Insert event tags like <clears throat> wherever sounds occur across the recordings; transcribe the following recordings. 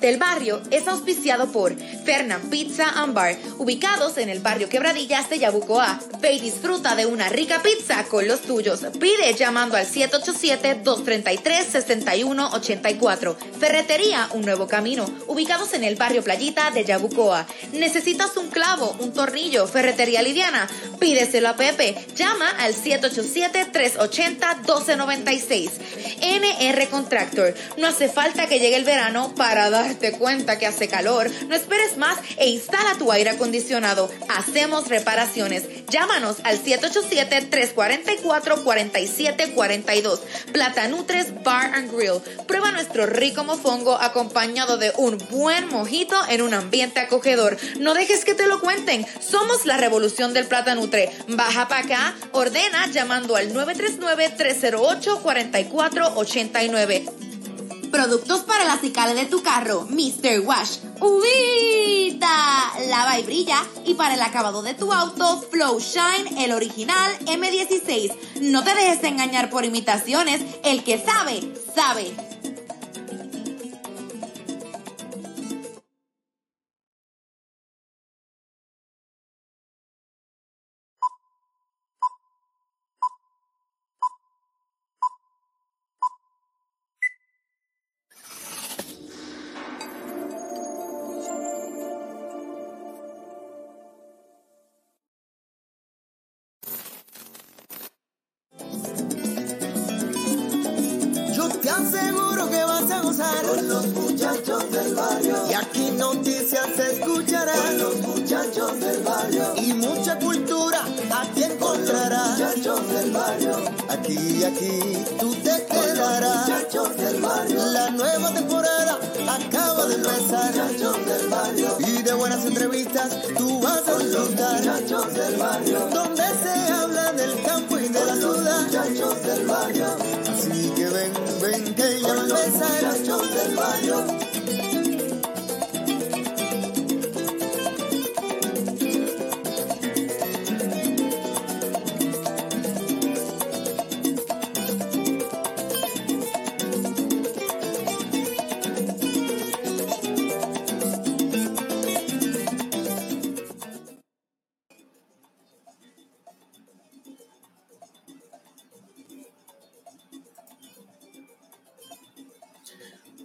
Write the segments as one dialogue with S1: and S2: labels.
S1: del barrio es auspiciado por Fernan Pizza and Bar, ubicados en el barrio Quebradillas de Yabucoa. Ve y disfruta de una rica pizza con los tuyos. Pide llamando al 787-233-6184. Ferretería Un Nuevo Camino, ubicados en el barrio Playita de Yabucoa. ¿Necesitas un clavo, un tornillo, ferretería liviana? Pídeselo a Pepe. Llama al 787-380-1296. NR Contractor. No hace falta que llegue el verano para dar darte cuenta que hace calor, no esperes más e instala tu aire acondicionado. Hacemos reparaciones. Llámanos al 787-344-4742. Platanutres Bar and Grill. Prueba nuestro rico mofongo acompañado de un buen mojito en un ambiente acogedor. No dejes que te lo cuenten. Somos la revolución del Platanutre. Baja para acá, ordena llamando al 939-308-4489. Productos para la cicala de tu carro, Mr. Wash. ¡Ubita! Lava y brilla. Y para el acabado de tu auto, Flow Shine, el original M16. No te dejes engañar por imitaciones. El que sabe, sabe.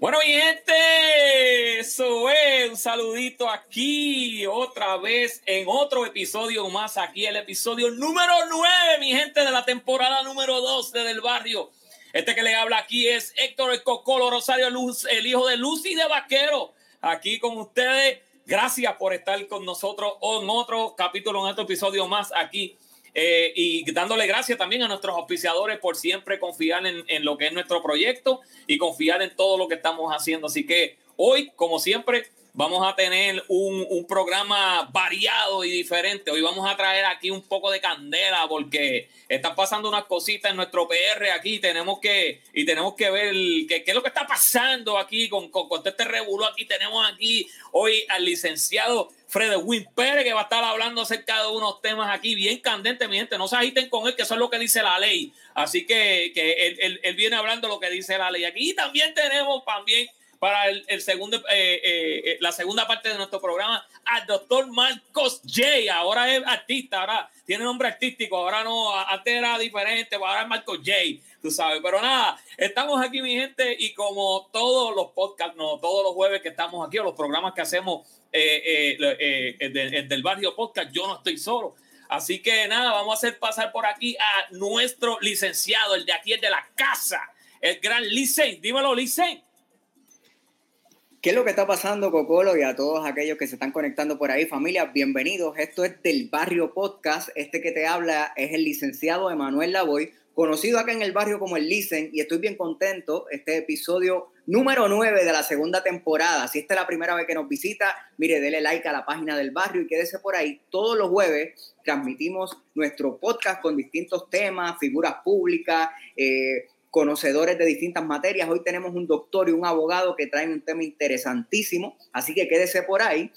S2: Bueno, mi gente, eso es un saludito aquí otra vez en otro episodio más aquí, el episodio número 9, mi gente, de la temporada número 2 de Del Barrio. Este que le habla aquí es Héctor el Cocolo Rosario Luz, el hijo de Lucy de Vaquero, aquí con ustedes. Gracias por estar con nosotros en otro capítulo, en otro episodio más aquí eh, y dándole gracias también a nuestros auspiciadores por siempre confiar en, en, lo que es nuestro proyecto y confiar en todo lo que estamos haciendo. Así que hoy, como siempre, vamos a tener un, un, programa variado y diferente. Hoy vamos a traer aquí un poco de candela porque están pasando unas cositas en nuestro PR aquí. Tenemos que, y tenemos que ver qué, es lo que está pasando aquí con, con, con este revuelo. Aquí tenemos aquí hoy al licenciado Fred Win Pérez, que va a estar hablando acerca de unos temas aquí bien candentes, mi gente. No se agiten con él, que eso es lo que dice la ley. Así que, que él, él, él, viene hablando lo que dice la ley aquí. También tenemos también para el, el segundo, eh, eh, la segunda parte de nuestro programa al doctor Marcos J. Ahora es artista, ahora tiene nombre artístico, ahora no, antes era diferente, ahora es Marcos J. Tú sabes, pero nada, estamos aquí, mi gente, y como todos los podcasts, no, todos los jueves que estamos aquí, o los programas que hacemos eh, eh, eh, del, del barrio podcast, yo no estoy solo. Así que nada, vamos a hacer pasar por aquí a nuestro licenciado, el de aquí, el de la casa, el gran Licen. Dímelo, Licen.
S3: ¿Qué es lo que está pasando, Cocolo? Y a todos aquellos que se están conectando por ahí, familia, bienvenidos. Esto es del Barrio Podcast. Este que te habla es el licenciado Emanuel Lavoy, conocido acá en el barrio como el Licen, y estoy bien contento. Este episodio número 9 de la segunda temporada. Si esta es la primera vez que nos visita, mire, dele like a la página del barrio y quédese por ahí. Todos los jueves transmitimos nuestro podcast con distintos temas, figuras públicas, eh, conocedores de distintas materias. Hoy tenemos un doctor y un abogado que traen un tema interesantísimo, así que quédese por ahí.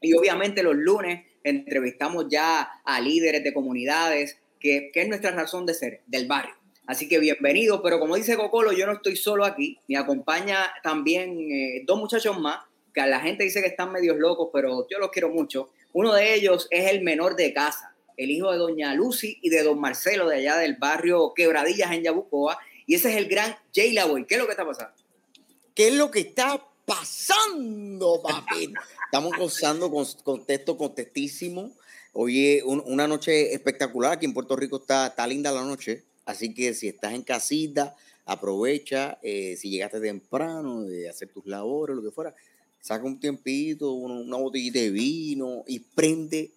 S3: Y obviamente los lunes entrevistamos ya a líderes de comunidades, que, que es nuestra razón de ser, del barrio. Así que bienvenido, pero como dice Cocolo, yo no estoy solo aquí, me acompaña también eh, dos muchachos más, que a la gente dice que están medios locos, pero yo los quiero mucho. Uno de ellos es el menor de casa, el hijo de doña Lucy y de don Marcelo de allá del barrio Quebradillas en Yabucoa, y ese es el gran Jay Lavoy. ¿Qué es lo que está pasando?
S4: ¿Qué es lo que está pasando, papi? Estamos gozando con contexto contestísimo. Hoy es una noche espectacular. Aquí en Puerto Rico está, está linda la noche. Así que si estás en casita, aprovecha. Eh, si llegaste temprano de hacer tus labores, lo que fuera, saca un tiempito, una, botellita de vino y prende,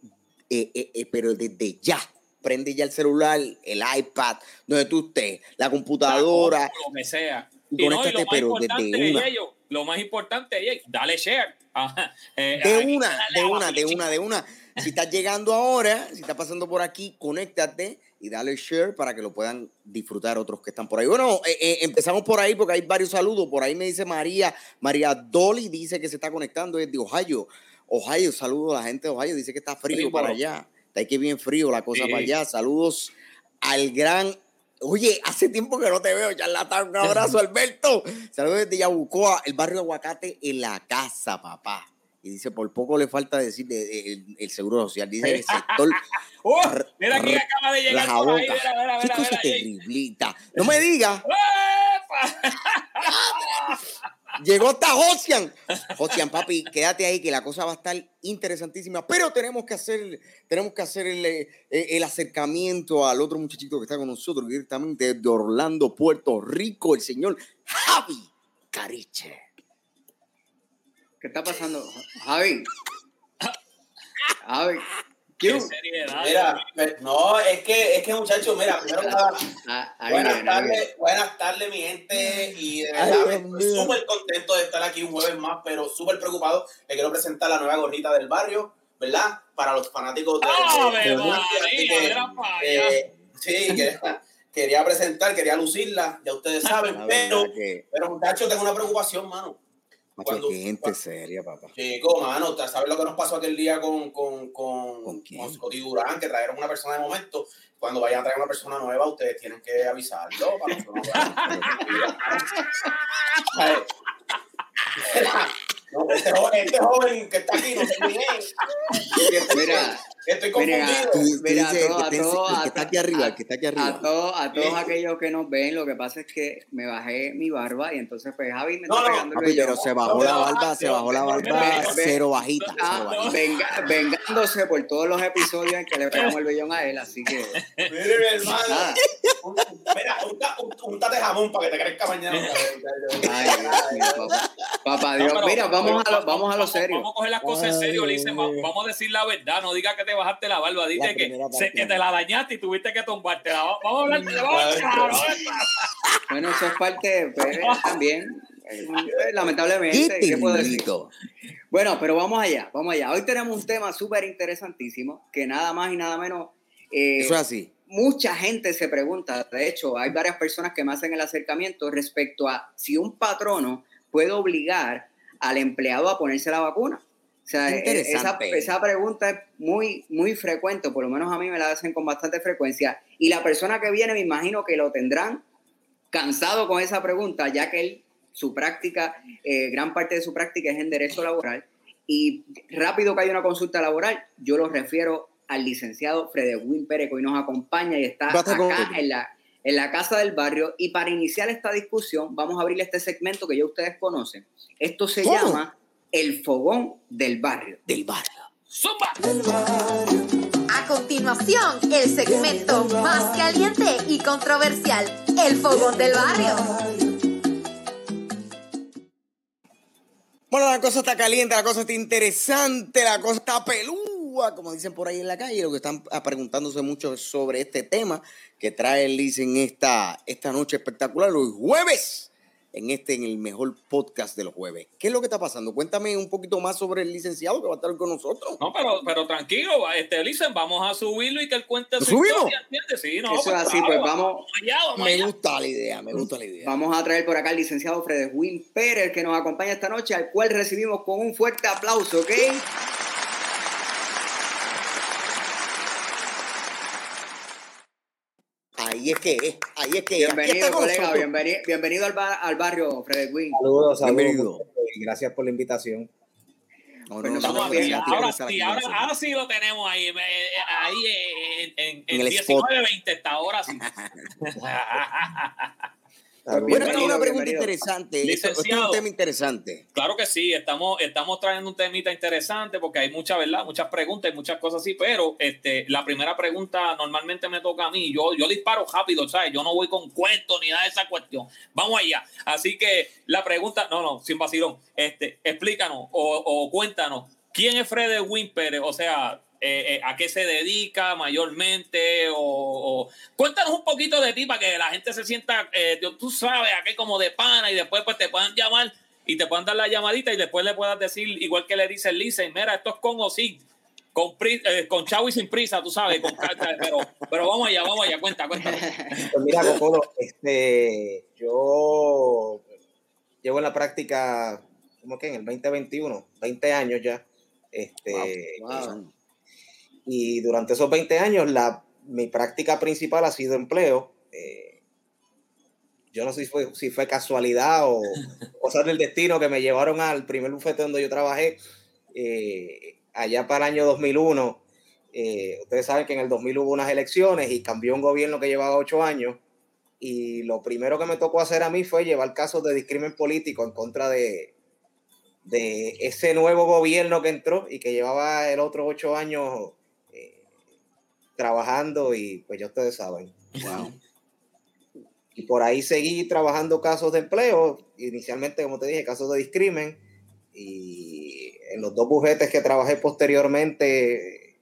S4: eh, eh, pero desde ya. Prende ya el celular, el iPad, donde tú estés, la computadora.
S2: lo que sea. Y, no, pero desde una. lo más importante es, dale share. <laughs>
S4: de, una, de una, de una, de una. Si estás llegando ahora, si estás pasando por aquí, conéctate y dale share para que lo puedan disfrutar otros que están por ahí. Bueno, eh, eh, empezamos por ahí porque hay varios saludos. Por ahí me dice María, María Dolly dice que se está conectando, es de Ohio. Ohio, saludos a la gente de Ohio, dice que está frío, para allá. Está que bien frío la cosa para allá. Saludos al gran Oye, hace tiempo que no te veo, charlatán. Un abrazo, <laughs> Alberto. Saludos desde Yabucoa, el barrio de Aguacate en la casa, papá. Y dice, por poco le falta decir el, seguro social. Dice el sector. <laughs>
S2: oh, mira quién acaba de llegar por ahí.
S4: Qué cosa terriblita. No me digas. <laughs> Llegó hasta Josian. Josian, papi, quédate ahí que la cosa va a estar interesantísima. Pero tenemos que hacer, tenemos que hacer el, eh, el acercamiento al otro muchachito que está con nosotros directamente de Orlando, Puerto Rico, el señor Javi Cariche.
S3: ¿Qué está pasando? Javi. Javi.
S5: ¿Qué Mira, no, es que, es que muchachos, mira, primero que nada, ah, buenas tardes, buenas tardes, mi gente, y de verdad estoy súper contento de estar aquí un jueves más, pero súper preocupado. Le quiero presentar la nueva gorrita del barrio, ¿verdad? Para los fanáticos de,
S2: ¡Ah,
S5: Sí, quería presentar, quería lucirla, ya ustedes saben, pero, pero muchachos, tengo una preocupación, mano
S4: cuando, gente seria, papá.
S5: Chico, mano, ¿sabes lo que nos pasó aquel día con, con, con,
S4: ¿Con,
S5: Scotty Durán? Que trajeron una persona de momento. Cuando vayan a traer una persona nueva, ustedes tienen que avisarlo para no <laughs> no, este, joven, este joven que está aquí no sé es. Mira, Estoy confundido.
S3: Mira, a todos,
S4: a que está aquí arriba, que está aquí arriba.
S3: A todos, a todos aquellos que nos ven, lo que pasa es que me bajé mi barba y entonces pues Javi me está pegando
S4: el Pero se bajó la barba, se bajó la barba cero bajita.
S3: Venga, vengándose por todos los episodios en que le pegamos el vellón a él, así que.
S5: Mire, mi hermano. Mira, un tate jamón para que te crezca mañana.
S3: Ay, Dios papá. Papá Dios. Mira, vamos a lo, vamos a lo serio.
S2: Vamos a coger las cosas en serio, Lice. Vamos a decir la verdad. No diga que te bajaste la barba, dice que, que te la dañaste y tuviste que tumbarte. Vamos a hablar de la
S3: Bueno, eso es parte pues, <laughs> también. Eh, lamentablemente, ¿qué puedo decir? Bueno, pero vamos allá, vamos allá. Hoy tenemos un tema súper interesantísimo que nada más y nada menos.
S4: Eh, eso es así.
S3: Mucha gente se pregunta, de hecho, hay varias personas que me hacen el acercamiento respecto a si un patrono puede obligar al empleado a ponerse la vacuna. O sea, e, esa, esa, pregunta es muy, muy frecuente, por lo menos a mí me la hacen con bastante frecuencia. Y la persona que viene, me imagino que lo tendrán cansado con esa pregunta, ya que él, su práctica, eh, gran parte de su práctica es en derecho laboral. Y rápido que hay una consulta laboral, yo lo refiero al licenciado Fredewin Pérez, que hoy nos acompaña y está acá en la, en la casa del barrio. Y para iniciar esta discusión, vamos a abrir este segmento que ya ustedes conocen. Esto se llama el fogón del barrio.
S4: Del barrio.
S2: ¡Zumba!
S1: A continuación, el segmento más caliente y controversial, el fogón del barrio.
S4: Bueno, la cosa está caliente, la cosa está interesante, la cosa está pelúa, como dicen por ahí en la calle. Lo que están preguntándose mucho sobre este tema que trae el en esta, esta noche espectacular, los jueves en este, en el mejor podcast de los jueves. ¿Qué es lo que está pasando? Cuéntame un poquito más sobre el licenciado que va a estar con nosotros.
S2: No, pero, pero tranquilo, este, Licen, vamos a subirlo y que él cuente
S4: su subimos?
S3: Sí, no, Eso pues, es así, pues vamos.
S4: me gusta la idea, me gusta la idea.
S3: Vamos a traer por acá al licenciado Win Pérez, que nos acompaña esta noche, al cual recibimos con un fuerte aplauso, ¿ok?
S4: Ahí es que es, ahí es que
S3: Bienvenido, colega, bienvenido, bienvenido al, al barrio, Fred Wynn.
S6: Saludos, saludos. Gracias por la invitación.
S2: ahora, sí, ahora, sí lo tenemos ahí, ahí en, en, en, 19-20 está, ahora sí. <laughs>
S4: Bueno, esta es una pregunta interesante. Es un tema interesante.
S2: Claro que sí, estamos, estamos trayendo un temita interesante porque hay muchas, ¿verdad? Muchas preguntas y muchas cosas así, pero este, la primera pregunta normalmente me toca a mí. Yo, yo disparo rápido, ¿sabes? Yo no voy con cuentos ni nada de esa cuestión. Vamos allá. Así que la pregunta, no, no, sin vacilón. Este, explícanos o, o cuéntanos, ¿quién es Fred Wimper? O sea, eh, eh, a qué se dedica mayormente o, cuéntanos un poquito de ti para que la gente se sienta, eh, tú sabes, aquí como de pana y después pues te puedan llamar y te puedan dar la llamadita y después le puedas decir, igual que le dice Lisa, mira, esto es con o sin, con, con chavo y sin prisa, tú sabes, pero, pero vamos allá, vamos allá, cuenta, cuenta.
S6: Pues mira, Cocolo, este, yo llevo en la práctica, como que en el 2021, 20 años ya, este, y durante esos 20 años, la, mi práctica principal ha sido empleo. Eh, yo no sé si fue, si fue casualidad o <laughs> cosas del destino que me llevaron al primer bufete donde yo trabajé eh, allá para el año 2001. Eh, ustedes saben que en el 2000 hubo unas elecciones y cambió un gobierno que llevaba ocho años. Y lo primero que me tocó hacer a mí fue llevar casos de discrimen político en contra de, de ese nuevo gobierno que entró y que llevaba el otro ocho años trabajando y pues ya ustedes saben. Y por ahí seguí trabajando casos de empleo, inicialmente, como te dije, casos de discrimen, y en los dos bufetes que trabajé posteriormente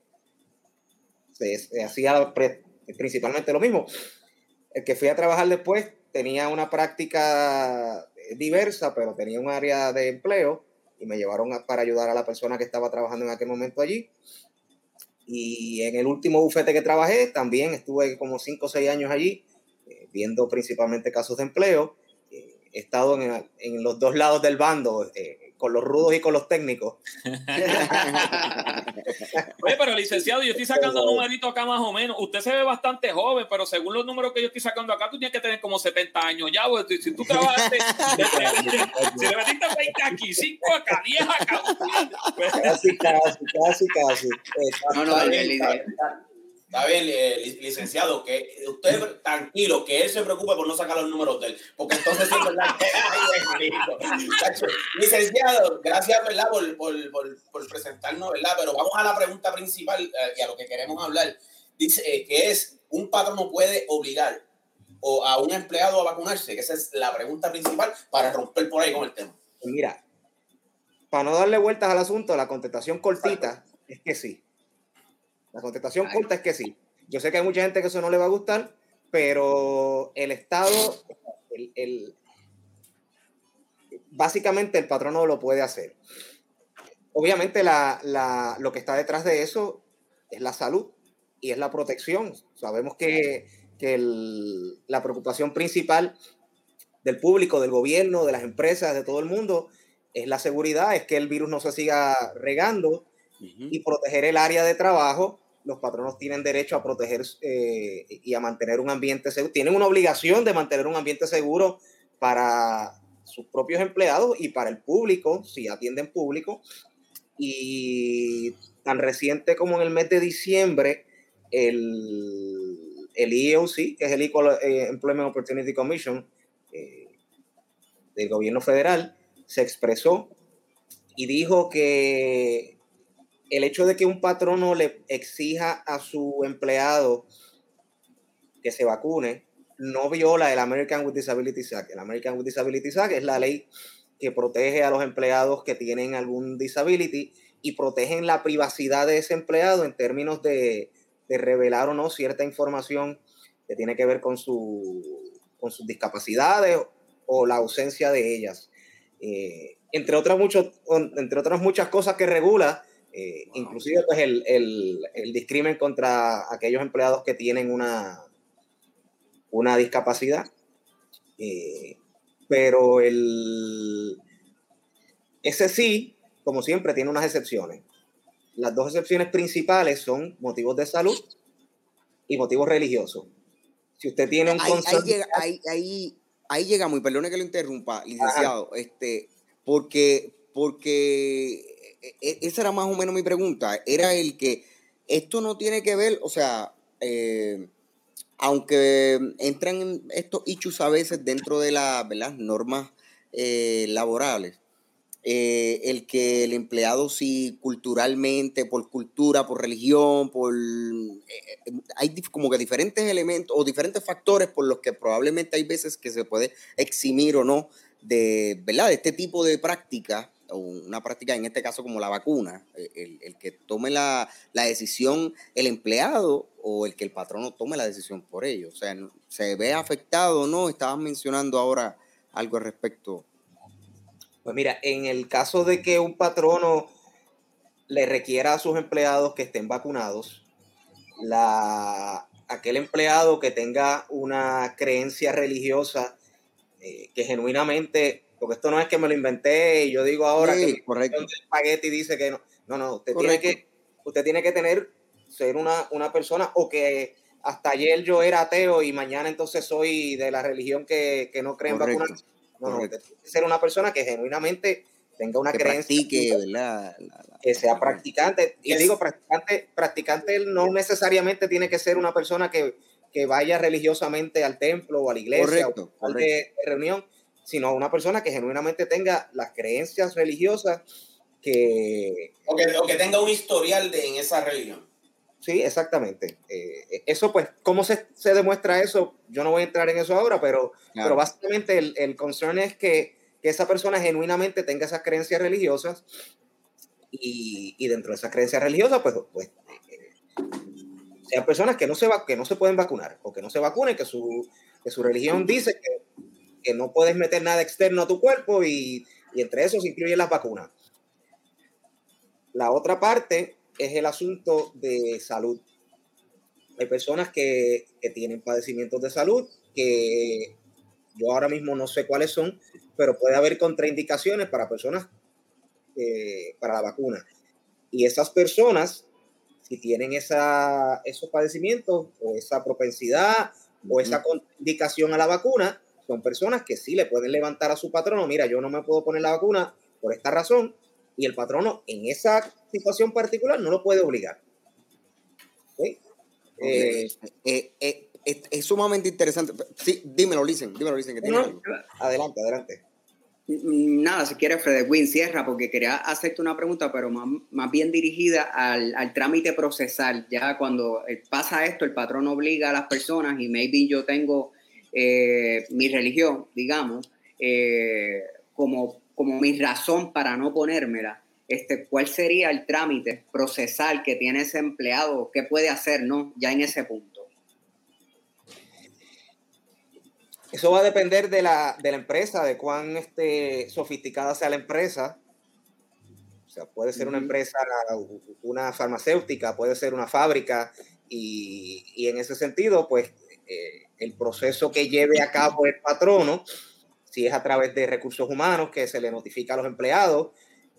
S6: se, hacía principalmente lo mismo. El que fui a trabajar después tenía una práctica diversa, pero tenía un área de empleo y me llevaron para ayudar a la persona que estaba trabajando en aquel momento allí. Y en el último bufete que trabajé, también estuve como 5 o 6 años allí, eh, viendo principalmente casos de empleo. Eh, he estado en, en, los dos lados del bando, eh, con los rudos y con los técnicos. <laughs>
S2: Oye, pero licenciado, yo estoy sacando numeritos acá más o menos. Usted se ve bastante joven, pero según los números que yo estoy sacando acá, tú tienes que tener como 70 años ya. Si tú trabajaste, <laughs> si le metiste 20 aquí, 5 acá, 10 acá.
S6: Casi, casi, casi, casi.
S5: No, no, Está bien, eh, licenciado, que usted tranquilo, que él se preocupe por no sacar los números de él, porque entonces es verdad licenciado, gracias ¿verdad? Por, por, por, presentarnos, ¿verdad? Pero vamos a la pregunta principal eh, y a lo que queremos hablar. Dice eh, que es, ¿un patrón no puede obligar o a un empleado a vacunarse? Esa es la pregunta principal para romper por ahí con el tema.
S6: Mira, para no darle vueltas al asunto, la contestación cortita es que sí. La contestación corta es que sí. Yo sé que hay mucha gente que eso no le va a gustar, pero el Estado, el, básicamente el patrono lo puede hacer. Obviamente lo que está detrás de eso es la salud y es la protección. Sabemos que, la preocupación principal del público, del gobierno, de las empresas, de todo el mundo, es la seguridad, es que el virus no se siga regando y proteger el área de trabajo los patronos tienen derecho a proteger eh, y a mantener un ambiente seguro. Tienen una obligación de mantener un ambiente seguro para sus propios empleados y para el público, si atienden público. Y tan reciente como en el mes de diciembre, el, el EOC, que es el Equal eh, Employment Opportunity Commission eh, del gobierno federal, se expresó y dijo que el hecho de que un patrono le exija a su empleado que se vacune no viola el American with Disabilities Act. El American with Disabilities Act es la ley que protege a los empleados que tienen algún disability y protegen la privacidad de ese empleado en términos de, revelar o no cierta información que tiene que ver con, su, con sus discapacidades o la ausencia de ellas. Eh, entre, otras entre otras muchas cosas que regula, eh, inclusive pues el, el, discrimen contra aquellos empleados que tienen una, una discapacidad. Eh, pero el, ese sí, como siempre, tiene unas excepciones. Las dos excepciones principales son motivos de salud y motivos religiosos. Si usted tiene un
S4: ahí, ahí, llega, ahí, ahí, ahí llegamos, y perdone que lo interrumpa, licenciado, este, porque, porque esa era más o menos mi pregunta, era el que esto no tiene que ver, o sea, eh, aunque entran estos issues a veces dentro de las normas eh, laborales, eh, el que el empleado si culturalmente, por cultura, por religión, por hay como que diferentes elementos o diferentes factores por los que probablemente hay veces que se puede eximir o no de, ¿verdad? de este tipo de práctica una práctica en este caso como la vacuna, eh, el, que tome la, decisión el empleado o el que el patrono tome la decisión por ello. O sea, se ve afectado o no. Estabas mencionando ahora algo al respecto.
S6: Pues mira, en el caso de que un patrono le requiera a sus empleados que estén vacunados, la, aquel empleado que tenga una creencia religiosa eh, que genuinamente porque esto no es que me lo inventé y yo digo ahora que
S4: correcto.
S6: el espagueti dice que no. No, no, usted tiene que, usted tiene que tener, ser una, una persona, o que hasta ayer yo era ateo y mañana entonces soy de la religión que, que no cree en vacunas. No, no, ser una persona que genuinamente tenga una creencia.
S4: Practique,
S6: que sea practicante. Y digo, practicante, practicante no necesariamente tiene que ser una persona que, que vaya religiosamente al templo o a la iglesia o de reunión sino una persona que genuinamente tenga las creencias religiosas que...
S5: O que, tenga un historial de, en esa religión.
S6: Sí, exactamente. Eh, eso, pues, ¿cómo se, se, demuestra eso? Yo no voy a entrar en eso ahora, pero, pero básicamente el, el concern es que, que, esa persona genuinamente tenga esas creencias religiosas y, y dentro de esas creencias religiosas, pues, pues eh, sean personas que no, se va, que no se pueden vacunar o que no se vacunen, que su, que su religión dice que que no puedes meter nada externo a tu cuerpo y, entre eso se incluyen las vacunas. La otra parte es el asunto de salud. Hay personas que, tienen padecimientos de salud que yo ahora mismo no sé cuáles son, pero puede haber contraindicaciones para personas eh, para la vacuna. Y esas personas, si tienen esa, esos padecimientos o esa propensidad o esa contraindicación a la vacuna, son personas que sí le pueden levantar a su patrono, mira, yo no me puedo poner la vacuna por esta razón, y el patrono en esa situación particular no lo puede obligar.
S4: Eh, eh, eh, es, sumamente interesante. Sí, dímelo, Listen, dímelo, Listen, que tiene
S6: Adelante, adelante.
S3: Nada, si quieres, Frederick cierra, porque quería hacerte una pregunta, pero más, bien dirigida al, al, trámite procesal. Ya cuando pasa esto, el patrón obliga a las personas y maybe yo tengo eh, mi religión, digamos, eh, como, como mi razón para no ponérmela, este, ¿cuál sería el trámite procesal que tiene ese empleado? ¿Qué puede hacer, no? Ya en ese punto.
S6: Eso va a depender de la, empresa, de cuán este, sofisticada sea la empresa. O sea, puede ser una empresa, una farmacéutica, puede ser una fábrica, y, y en ese sentido, pues eh, el proceso que lleve a cabo el patrono, si es a través de recursos humanos que se le notifica a los empleados,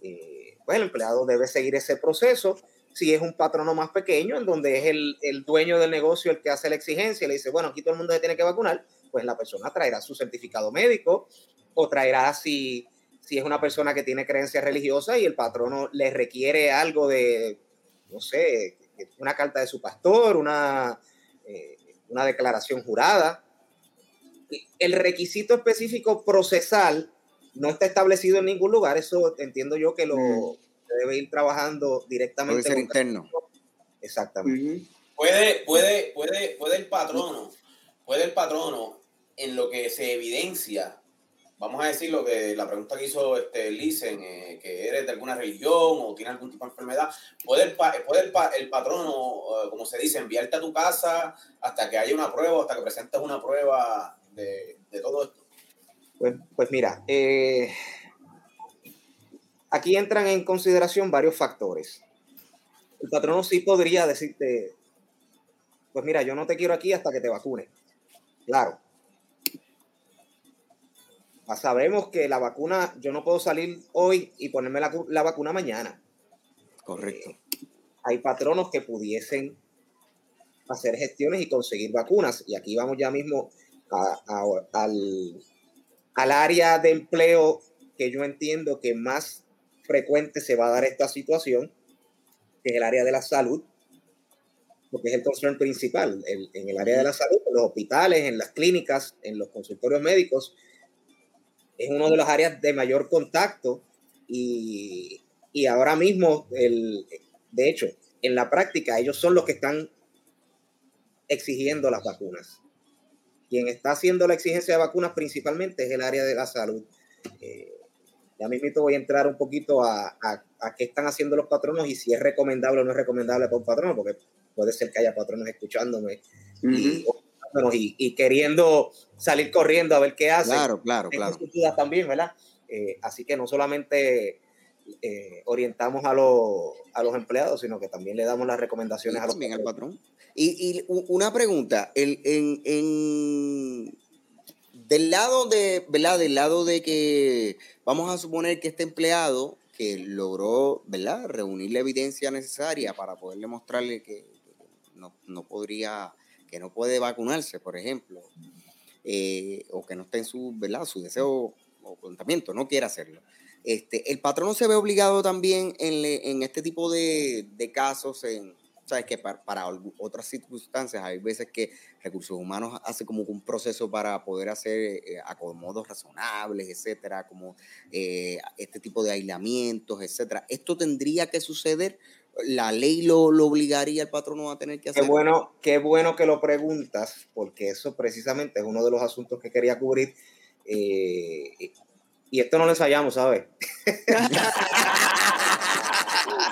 S6: eh, pues el empleado debe seguir ese proceso. Si es un patrono más pequeño, en donde es el, el, dueño del negocio el que hace la exigencia y le dice, bueno, aquí todo el mundo se tiene que vacunar, pues la persona traerá su certificado médico o traerá si, si es una persona que tiene creencias religiosas y el patrono le requiere algo de, no sé, una carta de su pastor, una, eh, una declaración jurada. El requisito específico procesal no está establecido en ningún lugar, eso entiendo yo que lo mm. debe ir trabajando directamente.
S4: Puede ser interno.
S6: Exactamente.
S5: Puede, puede, puede, puede el patrono, puede el patrono, en lo que se evidencia vamos a decir lo que la pregunta que hizo este Lisen, eh, que eres de alguna religión o tienes algún tipo de enfermedad, ¿puede el, puede el, el patrono, eh, como se dice, enviarte a tu casa hasta que haya una prueba, hasta que presentes una prueba de, todo esto?
S6: Pues, pues mira, eh, aquí entran en consideración varios factores. El patrono sí podría decirte, pues mira, yo no te quiero aquí hasta que te vacune. Claro, sabemos que la vacuna, yo no puedo salir hoy y ponerme la, vacuna mañana.
S4: Correcto.
S6: Eh, hay patronos que pudiesen hacer gestiones y conseguir vacunas. Y aquí vamos ya mismo al, al área de empleo que yo entiendo que más frecuente se va a dar esta situación, que es el área de la salud, porque es el concern principal. en el área de la salud, en los hospitales, en las clínicas, en los consultorios médicos, es uno de los áreas de mayor contacto y, y ahora mismo, el, de hecho, en la práctica, ellos son los que están exigiendo las vacunas. Quien está haciendo la exigencia de vacunas principalmente es el área de la salud. Eh, ya mismo voy a entrar un poquito a, a, qué están haciendo los patronos y si es recomendable o no es recomendable para un patrono, porque puede ser que haya patronos escuchándome y, queriendo salir corriendo a ver qué hacen.
S4: Claro, claro, claro.
S6: También, ¿verdad? Eh, así que no solamente eh, orientamos a, a, los empleados, sino que también le damos las recomendaciones a los
S4: al patrón. Y, una pregunta, el, en, del lado de, ¿verdad? Del lado de que vamos a suponer que este empleado que logró, ¿verdad? Reunir la evidencia necesaria para poder demostrarle que, no, no, podría, que no puede vacunarse, por ejemplo, eh, o que no está en su, ¿verdad? Su deseo o planteamiento, no quiere hacerlo. Este, el patrono se ve obligado también en, este tipo de, casos, en, sabes que para, otras circunstancias hay veces que recursos humanos hace como un proceso para poder hacer eh, acomodos razonables, etcétera, como eh, este tipo de aislamientos, etcétera. Esto tendría que suceder. La ley lo, lo obligaría al patrono a tener que hacer.
S6: Qué bueno, qué bueno que lo preguntas, porque eso precisamente es uno de los asuntos que quería cubrir. Eh, y esto no lo ensayamos, ¿sabes? <laughs>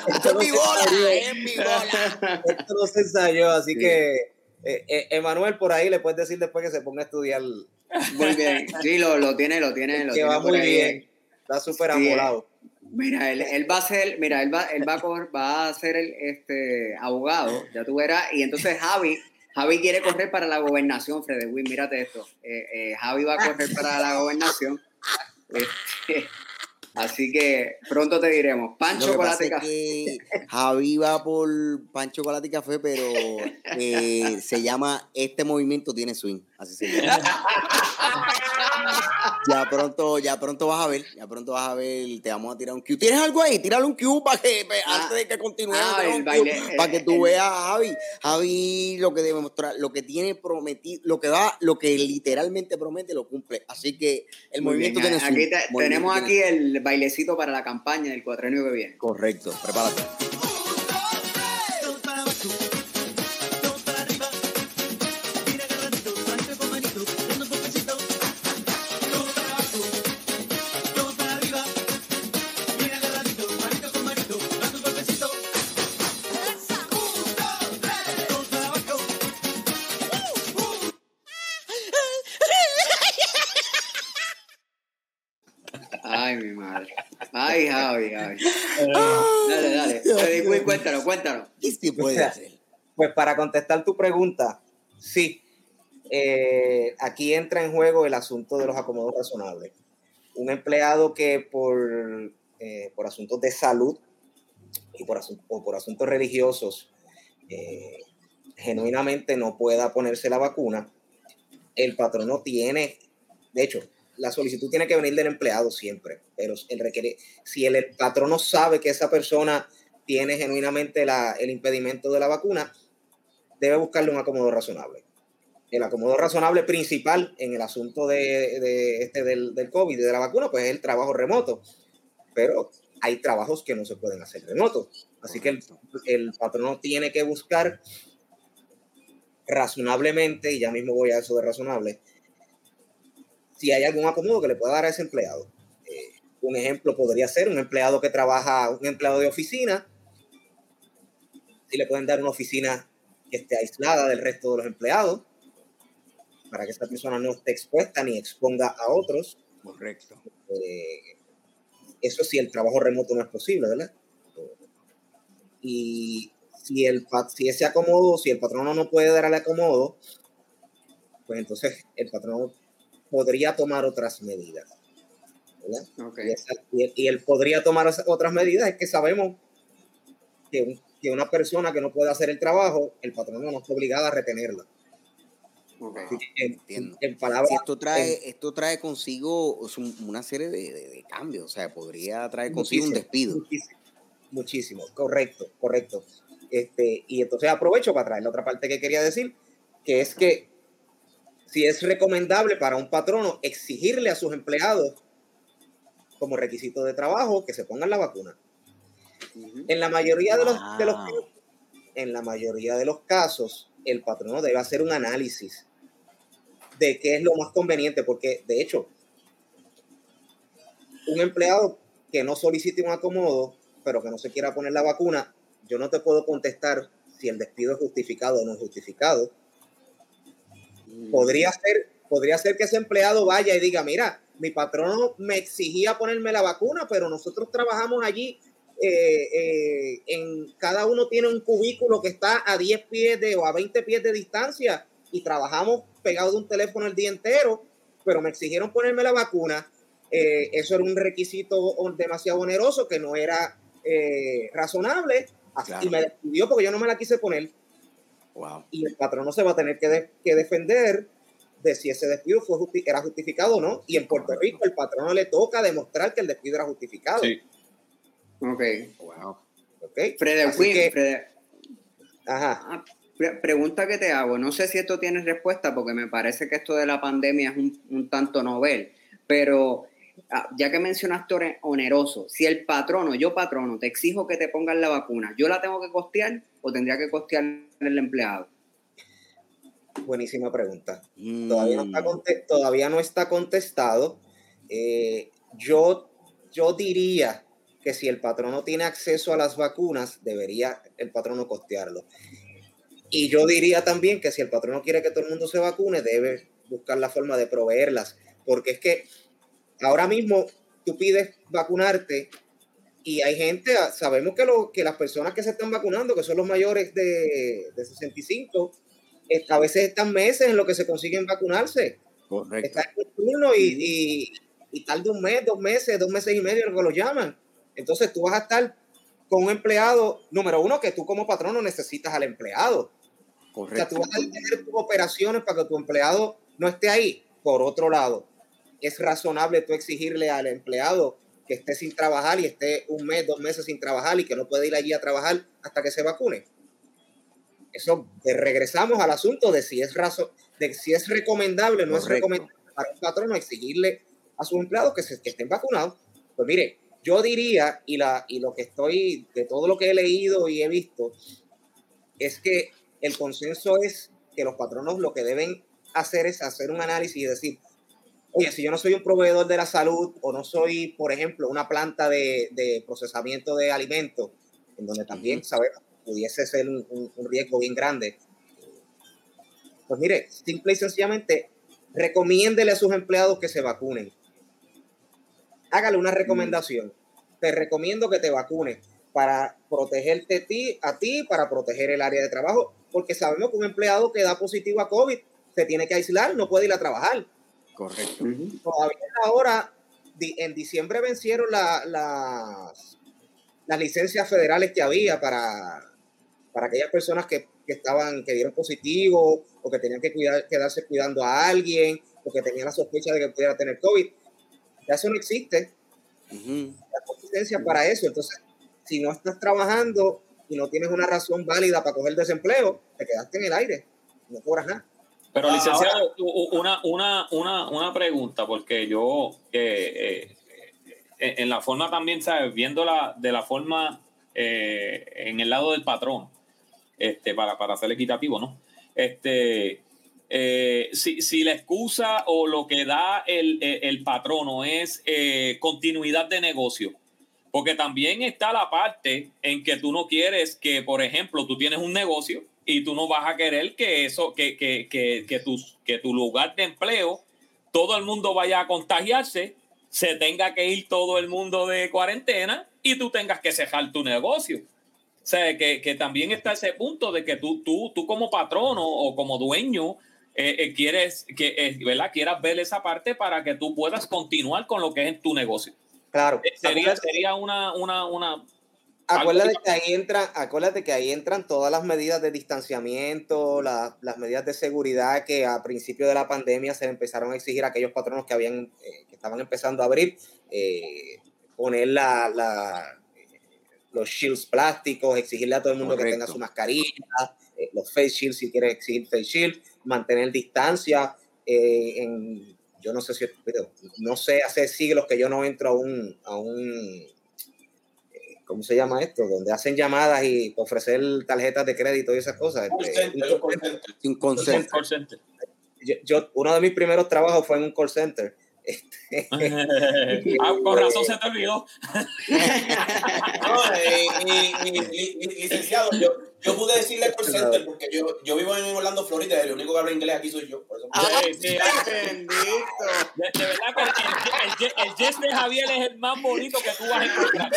S4: esto es mi bola, es mi bola.
S6: Esto no se ensayó, así que eh, eh, Emanuel por ahí le puedes decir después que se ponga a estudiar.
S3: Muy bien, sí, lo, lo tiene, lo tiene. Lo
S6: que
S3: tiene
S6: va muy bien, está súper amolado.
S3: Mira, él, él, va a ser, mira, él va, él va, a, va a ser el este, abogado, ya tú verás, y entonces Javi, Javi quiere correr para la gobernación, Fredewin, mírate esto. Eh, Javi va a correr para la gobernación. Este, así que pronto te diremos. Pan, chocolate, café.
S4: Javi va por pan, chocolate y café, pero eh, se llama Este Movimiento Tiene Swing. Así se llama. <laughs> ya pronto, ya pronto vas a ver, ya pronto vas a ver, te vamos a tirar un Q. ¿Tienes algo ahí? Tírale un Q para que ah, antes de que continúe ah, para que tú veas a Javi. Javi lo que debe mostrar, lo que tiene prometido, lo que va, lo que literalmente promete lo cumple. Así que el movimiento tiene
S3: aquí Tenemos aquí el bailecito para la campaña del cuatrenio que viene.
S4: Correcto, prepárate.
S6: Pues para contestar tu pregunta, sí. Eh, aquí entra en juego el asunto de los acomodos razonables. Un empleado que por, eh, por asuntos de salud y por, o por asuntos religiosos eh, genuinamente no pueda ponerse la vacuna, el patrono tiene, de hecho, la solicitud tiene que venir del empleado siempre, pero el requiere, si el, patrono sabe que esa persona tiene genuinamente el impedimento de la vacuna, debe buscarle un acomodo razonable. El acomodo razonable principal en el asunto de, este del, del, COVID, de la vacuna, pues es el trabajo remoto. Pero hay trabajos que no se pueden hacer remotos. Así que el, el patrono tiene que buscar razonablemente, y ya mismo voy a eso de razonable, si hay algún acomodo que le pueda dar a ese empleado. Eh, un ejemplo podría ser un empleado que trabaja, un empleado de oficina, si le pueden dar una oficina que esté aislada del resto de los empleados, para que esa persona no esté expuesta ni exponga a otros.
S4: Correcto.
S6: Eh, eso si el trabajo remoto no es posible, ¿verdad? Y si, el, si ese acomodo, si el patrono no puede dar el acomodo, pues entonces el patrono podría tomar otras medidas. Y, él podría tomar otras medidas, es que sabemos que, que una persona que no puede hacer el trabajo, el patrono no está obligado a retenerla.
S4: En, palabras, esto trae, esto trae consigo una serie de, cambios, o sea, podría traer consigo un despido.
S6: Muchísimo, correcto, correcto. Este, y entonces aprovecho para traer la otra parte que quería decir, que es que si es recomendable para un patrono exigirle a sus empleados como requisito de trabajo que se pongan la vacuna. En la mayoría de los, de los en la mayoría de los casos, el patrono debe hacer un análisis de qué es lo más conveniente, porque de hecho, un empleado que no solicite un acomodo, pero que no se quiera poner la vacuna, yo no te puedo contestar si el despido es justificado o no es justificado. Mm. Podría ser, podría ser que ese empleado vaya y diga, mira, mi patrono me exigía ponerme la vacuna, pero nosotros trabajamos allí eh, eh, en cada uno tiene un cubículo que está a 10 pies de, o a 20 pies de distancia y trabajamos pegados de un teléfono el día entero, pero me exigieron ponerme la vacuna. Eh, eso era un requisito demasiado oneroso que no era razonable y me despidió porque yo no me la quise poner. Y el patrón no se va a tener que, que defender de si ese despido fue era justificado o no. Y en Puerto Rico el patrono le toca demostrar que el despido era justificado. Sí.
S3: Ok. Wow. Okay. Fred, Ajá. Ah, pregunta que te hago, no sé si esto tiene respuesta porque me parece que esto de la pandemia es un, tanto novel, pero ah, ya que mencionaste oneroso, si el patrono, yo patrono, te exijo que te pongan la vacuna, ¿yo la tengo que costear o tendría que costear el empleado?
S6: Buenísima pregunta. Todavía, no está mm. todavía no está contestado. Eh, yo, yo diría que si el patrono tiene acceso a las vacunas, debería el patrono costearlo. Y yo diría también que si el patrono quiere que todo el mundo se vacune, debe buscar la forma de proveerlas, porque es que ahora mismo tú pides vacunarte y hay gente, sabemos que, lo, que las personas que se están vacunando, que son los mayores de, de 65, a veces están meses en lo que se consiguen vacunarse. Correcto. Están en turno y, y, y tarda un mes, dos meses, dos meses y medio lo que lo llaman. Entonces tú vas a estar con un empleado, número uno, que tú como patrono necesitas al empleado. Correcto. O sea, tú vas a tener tus operaciones para que tu empleado no esté ahí. Por otro lado, es razonable tú exigirle al empleado que esté sin trabajar y esté un mes, dos meses sin trabajar y que no puede ir allí a trabajar hasta que se vacune. Eso, regresamos al asunto de si es razón, de si es recomendable, no es recomendable para un patrono exigirle a sus empleados que, se, que estén vacunados. Pues mire, yo diría, y, la, y lo que estoy, de todo lo que he leído y he visto, es que el consenso es que los patronos lo que deben hacer es hacer un análisis y decir, oye, si yo no soy un proveedor de la salud o no soy, por ejemplo, una planta de, procesamiento de alimentos, en donde también, sabemos, pudiese ser un, un, riesgo bien grande, pues mire, simple y sencillamente, recomiéndele a sus empleados que se vacunen hágale una recomendación. Te recomiendo que te vacunes para protegerte a ti, a ti, para proteger el área de trabajo, porque sabemos que un empleado que da positivo a COVID se tiene que aislar, no puede ir a trabajar. Correcto. Todavía ahora, en diciembre vencieron las, las licencias federales que había para, para aquellas personas que, estaban, que dieron positivo o que tenían que cuidar, quedarse cuidando a alguien o que tenían la sospecha de que pudiera tener COVID ya eso no existe. La competencia para eso. Entonces, si no estás trabajando y no tienes una razón válida para coger desempleo, te quedaste en el aire, no cobras nada.
S2: Pero, licenciado, una, una, una, una pregunta, porque yo, eh, eh, en la forma también, ¿sabes? Viéndola de la forma eh, en el lado del patrón, este, para, para ser equitativo, ¿no? Este, eh, si, la excusa o lo que da el, el, patrono es eh, continuidad de negocio, porque también está la parte en que tú no quieres que, por ejemplo, tú tienes un negocio y tú no vas a querer que eso, que, que, que, que, tu, que tu lugar de empleo, todo el mundo vaya a contagiarse, se tenga que ir todo el mundo de cuarentena y tú tengas que cejar tu negocio. O sea, que, que también está ese punto de que tú, tú, tú como patrono o como dueño eh, eh, quieres, que, eh, ¿verdad? quieras ver esa parte para que tú puedas continuar con lo que es tu negocio.
S6: Claro.
S2: Sería, sería una, una, una,
S6: Acuérdate que ahí entran, acuérdate que ahí entran todas las medidas de distanciamiento, las medidas de seguridad que a principio de la pandemia se empezaron a exigir a aquellos patronos que habían, eh, que estaban empezando a abrir, eh, poner la, los shields plásticos, exigirle a todo el mundo que tenga su mascarilla, eh, los face shields si quieres exigir face shield, mantener distancia. en, yo no sé si, no sé, hace siglos que yo no entro a un, a un ¿cómo se llama esto? Donde hacen llamadas y ofrecer tarjetas de crédito y esas cosas.
S4: un call
S6: center. Yo, uno de mis primeros trabajos fue en un call center.
S2: Este, <laughs> ah, con razón se te olvidó. <laughs> <laughs>
S5: no, eh, licenciado, yo, yo pude decirle call center porque yo, yo vivo en Orlando, Florida, y el único que habla inglés aquí soy yo. Por eso
S2: ah, sí, sí, bendito. De, de, verdad que el, el, el, yes de Javier es el más bonito que tú vas a encontrar.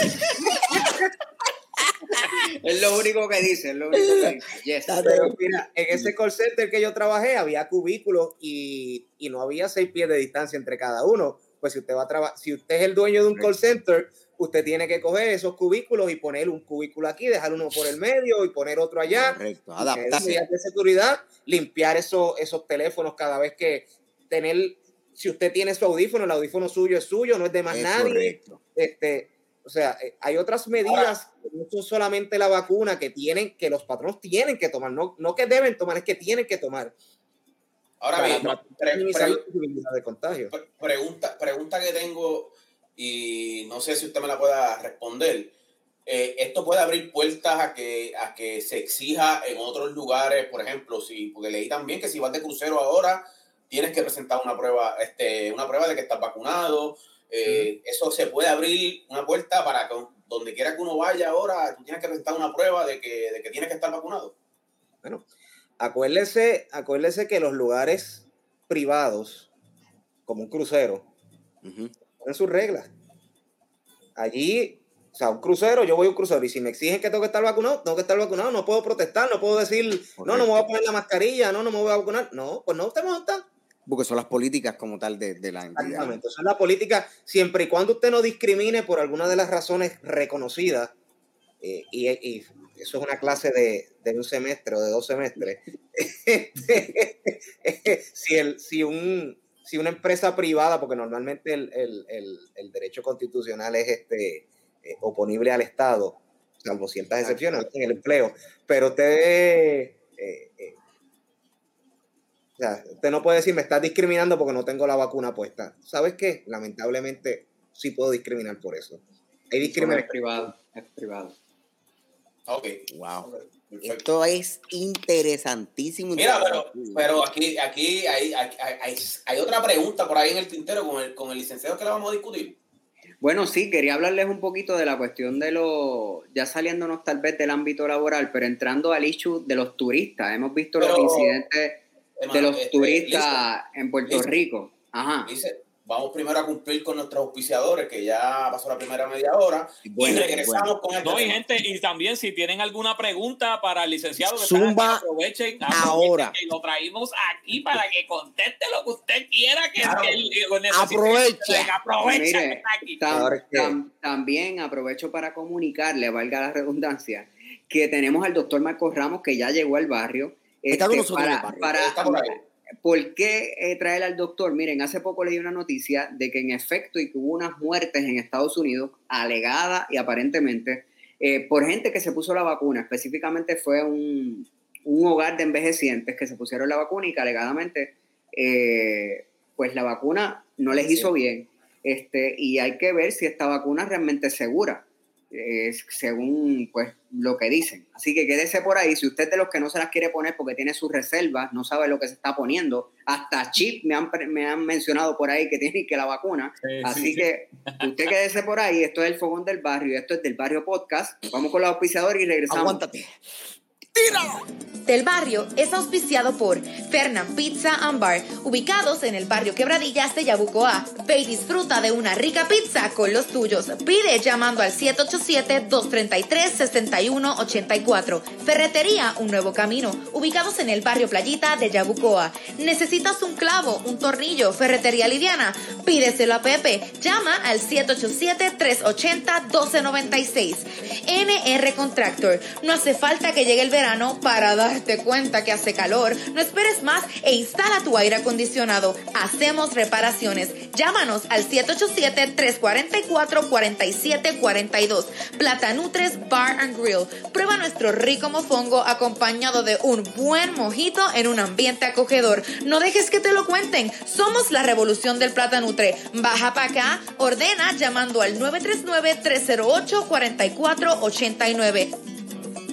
S3: es lo único que dice, es lo único que dice. Yes.
S6: Pero mira, en ese call center que yo trabajé había cubículos y, y no había seis pies de distancia entre cada uno. Pues si usted va a trabajar, si usted es el dueño de un call center, usted tiene que coger esos cubículos y poner un cubículo aquí, dejar uno por el medio y poner otro allá.
S4: Correcto, adaptarse.
S6: de seguridad, limpiar esos, esos teléfonos cada vez que tener, si usted tiene su audífono, el audífono suyo es suyo, no es de más nadie. Este, o sea, eh, hay otras medidas, no son solamente la vacuna que tienen, que los patronos tienen que tomar, no, no que deben tomar, es que tienen que tomar.
S5: Ahora bien, de contagio. Pregunta, pregunta que tengo y no sé si usted me la pueda responder. Eh, esto puede abrir puertas a que, a que se exija en otros lugares, por ejemplo, si, porque leí también que si vas de crucero ahora, tienes que presentar una prueba, este, una prueba de que estás vacunado. Eh, eso se puede abrir una puerta para que donde quiera que uno vaya ahora, tú tienes que presentar una prueba de que, de que tienes que estar vacunado.
S6: Bueno, acuérdese, acuérdese que los lugares privados, como un crucero, en sus reglas. Allí, o sea, un crucero, yo voy a un crucero y si me exigen que tengo que estar vacunado, tengo que estar vacunado, no puedo protestar, no puedo decir, no, no me voy a poner la mascarilla, no, no me voy a vacunar. No, pues no, usted no está.
S4: Porque son las políticas como tal de, la entidad.
S6: Exactamente, son las políticas siempre y cuando usted no discrimine por alguna de las razones reconocidas, eh, y, eso es una clase de, un semestre o de dos semestres, <laughs> <laughs> si, el, si un si una empresa privada, porque normalmente el, derecho constitucional es este, eh, oponible al Estado, salvo ciertas excepciones en el empleo, pero usted, eh, eh, o sea, usted no puede decir me está discriminando porque no tengo la vacuna puesta. ¿Sabes qué? Lamentablemente sí puedo discriminar por eso.
S3: Hay discriminación. Es privado, es privado.
S5: Ok.
S4: Wow. Esto es interesantísimo.
S5: Mira, pero, aquí, aquí hay, hay, otra pregunta por ahí en el tintero con el, con el licenciado que la vamos a discutir.
S3: Bueno, sí, quería hablarles un poquito de la cuestión de los, ya saliéndonos tal vez del ámbito laboral, pero entrando al issue de los turistas. Hemos visto los incidentes de los este, turistas en Puerto Rico. Ajá.
S5: Dice, vamos primero a cumplir con nuestros auspiciadores, que ya pasó la primera media hora, y regresamos con el...
S2: No, y gente, y también si tienen alguna pregunta para el licenciado,
S4: Zumba
S2: aprovechen,
S4: ahora.
S2: Y lo traímos aquí para que conteste lo que usted quiera que,
S4: aproveche.
S3: aproveche también aprovecho para comunicarle, valga la redundancia, que tenemos al doctor Marcos Ramos que ya llegó al barrio.
S4: Está con este, nosotros
S3: para, ¿Por qué eh, traer al doctor? Miren, hace poco leí una noticia de que en efecto y que hubo unas muertes en Estados Unidos, alegadas y aparentemente, eh, por gente que se puso la vacuna. Específicamente fue un, hogar de envejecientes que se pusieron la vacuna y que alegadamente, eh, pues la vacuna no les hizo bien. Este, y hay que ver si esta vacuna es realmente segura según pues lo que dicen. Así que quédese por ahí. Si usted de los que no se las quiere poner porque tiene sus reservas, no sabe lo que se está poniendo, hasta chip me han, me han mencionado por ahí que <laughs> tienen que la vacuna. Así que usted quédese por ahí. Esto es el Fogón del Barrio y esto es del Barrio Podcast. Vamos con los auspiciadores y regresamos.
S4: Aguántate.
S1: Del barrio es auspiciado por Fernand Pizza and Bar, ubicados en el barrio Quebradillas de Yabucoa. Ve y disfruta de una rica pizza con los tuyos. Pide llamando al 787-233-6184. Ferretería Un Nuevo Camino, ubicados en el barrio Playita de Yabucoa. ¿Necesitas un clavo, un tornillo, ferretería liviana? Pídeselo a Pepe. Llama al 787-380-1296. NR Contractor. No hace falta que llegue el verano para darte cuenta que hace calor. No esperes más e instala tu aire acondicionado. Hacemos reparaciones. Llámanos al 787-344-4742. Platanutres Bar and Grill. Prueba nuestro rico mofongo acompañado de un buen mojito en un ambiente acogedor. No dejes que te lo cuenten. Somos la revolución del Platanutre. Baja para acá, ordena llamando al 939-308-4489.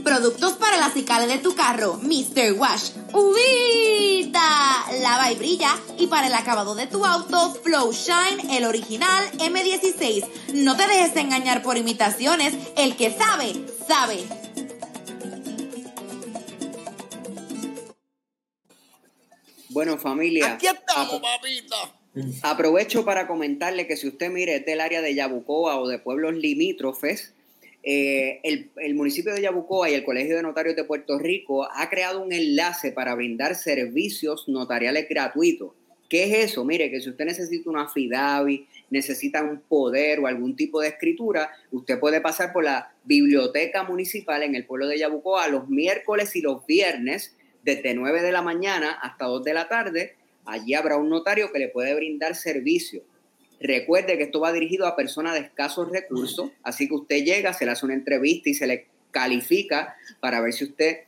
S1: Productos para la acicales de tu carro, Mr. Wash. ¡Ubita! Lava y brilla. Y para el acabado de tu auto, Flow Shine, el original M16. No te dejes engañar por imitaciones. El que sabe, sabe.
S3: Bueno, familia.
S4: Aquí estamos, papita.
S3: Aprovecho para comentarle que si usted mire del área de Yabucoa o de pueblos limítrofes, eh, el, municipio de Yabucoa y el Colegio de Notarios de Puerto Rico ha creado un enlace para brindar servicios notariales gratuitos. ¿Qué es eso? Mire, que si usted necesita una FIDAVI, necesita un poder o algún tipo de escritura, usted puede pasar por la biblioteca municipal en el pueblo de Yabucoa los miércoles y los viernes, desde 9 de la mañana hasta 2 de la tarde. Allí habrá un notario que le puede brindar servicio. Recuerde que esto va dirigido a personas de escasos recursos, así que usted llega, se le hace una entrevista y se le califica para ver si usted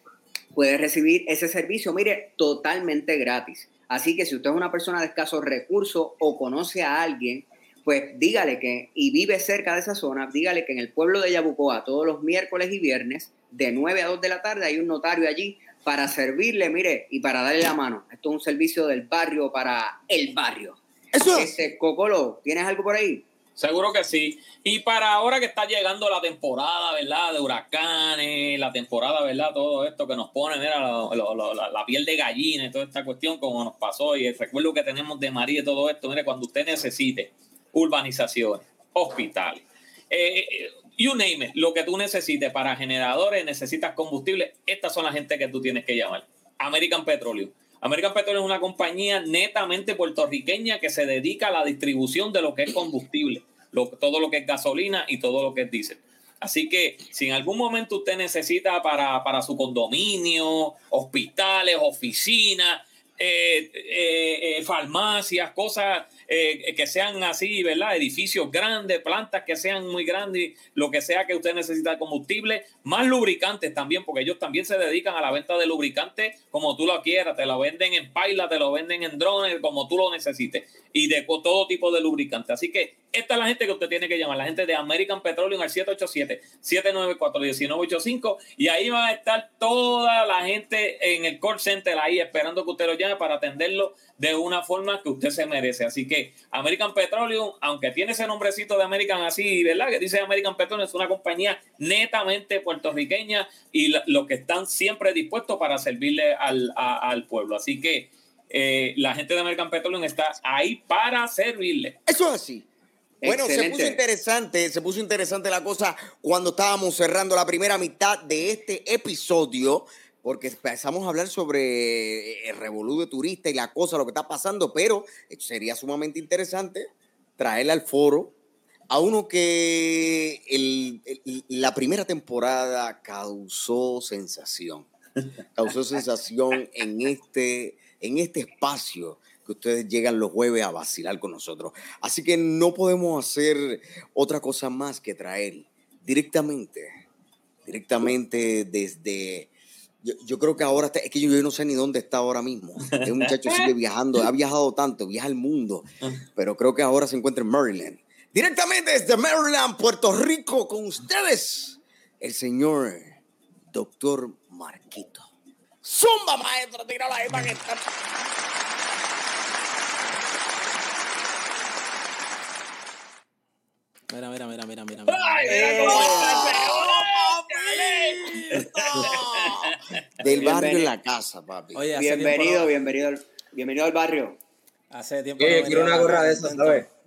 S3: puede recibir ese servicio, mire, totalmente gratis. Así que si usted es una persona de escasos recursos o conoce a alguien, pues dígale que, y vive cerca de esa zona, dígale que en el pueblo de Yabucoa, todos los miércoles y viernes, de 9 a 2 de la tarde, hay un notario allí para servirle, mire, y para darle la mano. Esto es un servicio del barrio para el barrio.
S4: Eso
S3: Este, Cocolo, ¿tienes algo por ahí?
S2: Seguro que sí. Y para ahora que está llegando la temporada, ¿verdad? De huracanes, la temporada, ¿verdad? Todo esto que nos pone, mira, la, piel de gallina y toda esta cuestión, como nos pasó. Y el recuerdo que tenemos de María y todo esto, mire, cuando usted necesite urbanizaciones, hospitales, eh, eh, you name it, lo que tú necesites para generadores, necesitas combustible, estas son las gente que tú tienes que llamar. American Petroleum American Petroleum es una compañía netamente puertorriqueña que se dedica a la distribución de lo que es combustible, todo lo que es gasolina y todo lo que es diésel. Así que si en algún momento usted necesita para, para su condominio, hospitales, oficinas, eh, eh, eh, farmacias, cosas eh, que sean así, ¿verdad? Edificios grandes, plantas que sean muy grandes, lo que sea que usted necesita combustible, más lubricantes también, porque ellos también se dedican a la venta de lubricantes como tú lo quieras, te lo venden en paila, te lo venden en drones, como tú lo necesites, y de todo tipo de lubricantes. Así que esta es la gente que usted tiene que llamar, la gente de American Petroleum al 787-794-1985, y ahí va a estar toda la gente en el call center ahí esperando que usted lo llame para atenderlo de una forma que usted se merece. Así que American Petroleum, aunque tiene ese nombrecito de American así, ¿verdad? Que dice American Petroleum, es una compañía netamente puertorriqueña y lo que están siempre dispuestos para servirle al, pueblo. Así que eh, la gente de American Petroleum está ahí para servirle.
S4: Eso es así. Bueno, se puso interesante, se puso interesante la cosa cuando estábamos cerrando la primera mitad de este episodio porque empezamos a hablar sobre el revolú de turista y la cosa, lo que está pasando, pero sería sumamente interesante traerle al foro a uno que la primera temporada causó sensación, causó sensación en este, en este espacio que ustedes llegan los jueves a vacilar con nosotros. Así que no podemos hacer otra cosa más que traer directamente, directamente desde yo, creo que ahora, es que yo, no sé ni dónde está ahora mismo. Este muchacho sigue <laughs> viajando, ha viajado tanto, viaja el mundo, ah. pero creo que ahora se encuentra en Maryland. Directamente desde Maryland, Puerto Rico, con ustedes, el señor Doctor Marquito. Zumba, maestro, tira la para que
S7: Mira, mira, mira, mira, mira. Ay, mira cómo
S4: Del barrio en la casa, papi.
S3: Oye, bienvenido, bienvenido, bienvenido al barrio.
S7: Hace tiempo.
S6: Oye, quiero una gorra de esas, ¿sabes? <laughs>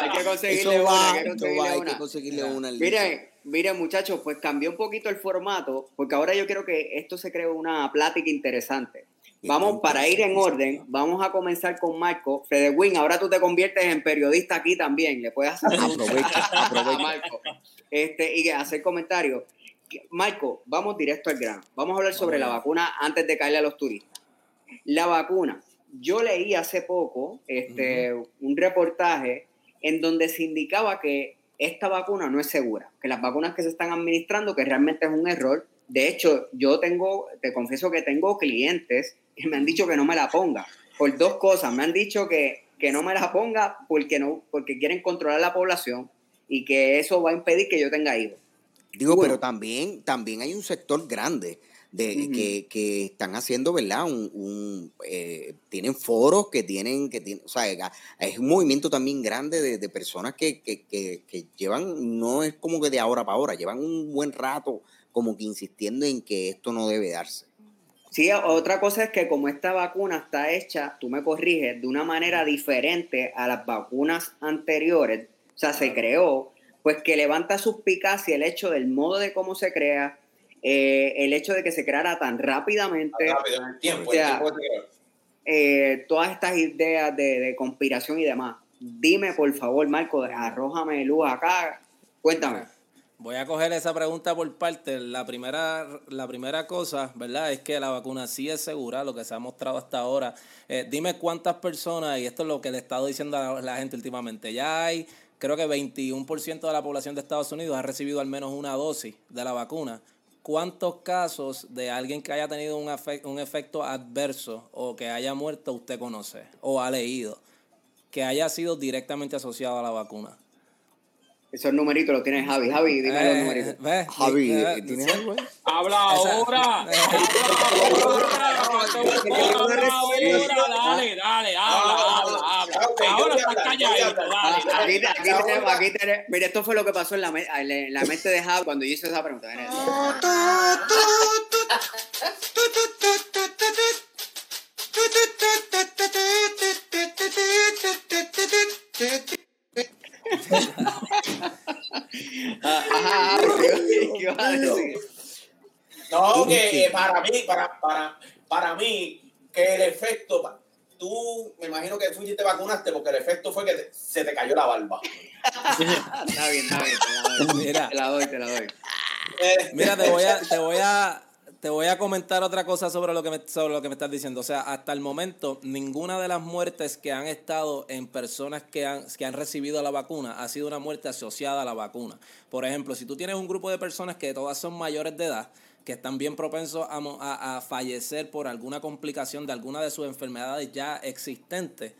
S3: hay que conseguirle una, hay que
S4: conseguirle una.
S3: Miren, miren, muchachos, pues cambió un poquito el formato, porque ahora yo quiero que esto se cree una plática interesante. Vamos, para ir en orden, vamos a comenzar con Marco. Fredewin, ahora tú te conviertes en periodista aquí también. Le puedes hacer <laughs> <laughs> a Marco este, y hacer comentarios. Marco, vamos directo al grano. Vamos a hablar sobre la vacuna antes de caerle a los turistas. La vacuna. Yo leí hace poco este, un reportaje en donde se indicaba que esta vacuna no es segura, que las vacunas que se están administrando, que realmente es un error. De hecho, yo tengo, te confieso que tengo clientes que me han dicho que no me la ponga por dos cosas. Me han dicho que, que no me la ponga porque, no, porque quieren controlar la población y que eso va a impedir que yo tenga hijos.
S4: Digo, pero también, también hay un sector grande de, que, que, están haciendo, ¿verdad? Un, eh, tienen foros que tienen, que tienen, o sea, es un movimiento también grande de, de personas que, que, que, llevan, no es como que de ahora para ahora, llevan un buen rato como que insistiendo en que esto no debe darse.
S3: Sí, otra cosa es que como esta vacuna está hecha, tú me corriges, de una manera diferente a las vacunas anteriores, o sea, se creó, pues que levanta suspicacia el hecho del modo de cómo se crea, eh, el hecho de que se creara tan rápidamente.
S5: rápido, el tiempo, tiempo
S3: eh, todas estas ideas de, conspiración y demás. Dime, por favor, Marco, arrójame luz acá. Cuéntame.
S7: Voy a coger esa pregunta por parte. La primera, la primera cosa, ¿verdad? Es que la vacuna sí es segura, lo que se ha mostrado hasta ahora. Eh, dime cuántas personas, y esto es lo que le he estado diciendo a la gente últimamente, ya hay, creo que 21% de la población de Estados Unidos ha recibido al menos una dosis de la vacuna. ¿Cuántos casos de alguien que haya tenido un, un efecto adverso o que haya muerto usted conoce o ha leído que haya sido directamente asociado a la vacuna?
S3: Esos numeritos los tiene Javi. Javi, dime los numeritos.
S4: Javi, ¿tienes algo? <laughs>
S2: Habla ahora. Habla ahora. Dale, dale, habla, habla, habla. Ahora estás calladito, dale. Aquí,
S3: tenemos, aquí tenemos. Mira, esto fue lo que pasó en la, en la mente de Javi cuando yo hice esa pregunta.
S5: No, que para mí, para, para, para mí, que el efecto, tú me imagino que fuiste y te vacunaste porque el efecto fue que se te cayó la barba.
S3: está bien, está bien, Mira, te la doy, te la doy.
S7: Mira, te voy a, te voy a, te voy a comentar otra cosa sobre lo, que me, sobre lo que me estás diciendo. O sea, hasta el momento, ninguna de las muertes que han estado en personas que han, que han recibido la vacuna ha sido una muerte asociada a la vacuna. Por ejemplo, si tú tienes un grupo de personas que todas son mayores de edad, que están bien propensos a, a, a fallecer por alguna complicación de alguna de sus enfermedades ya existentes,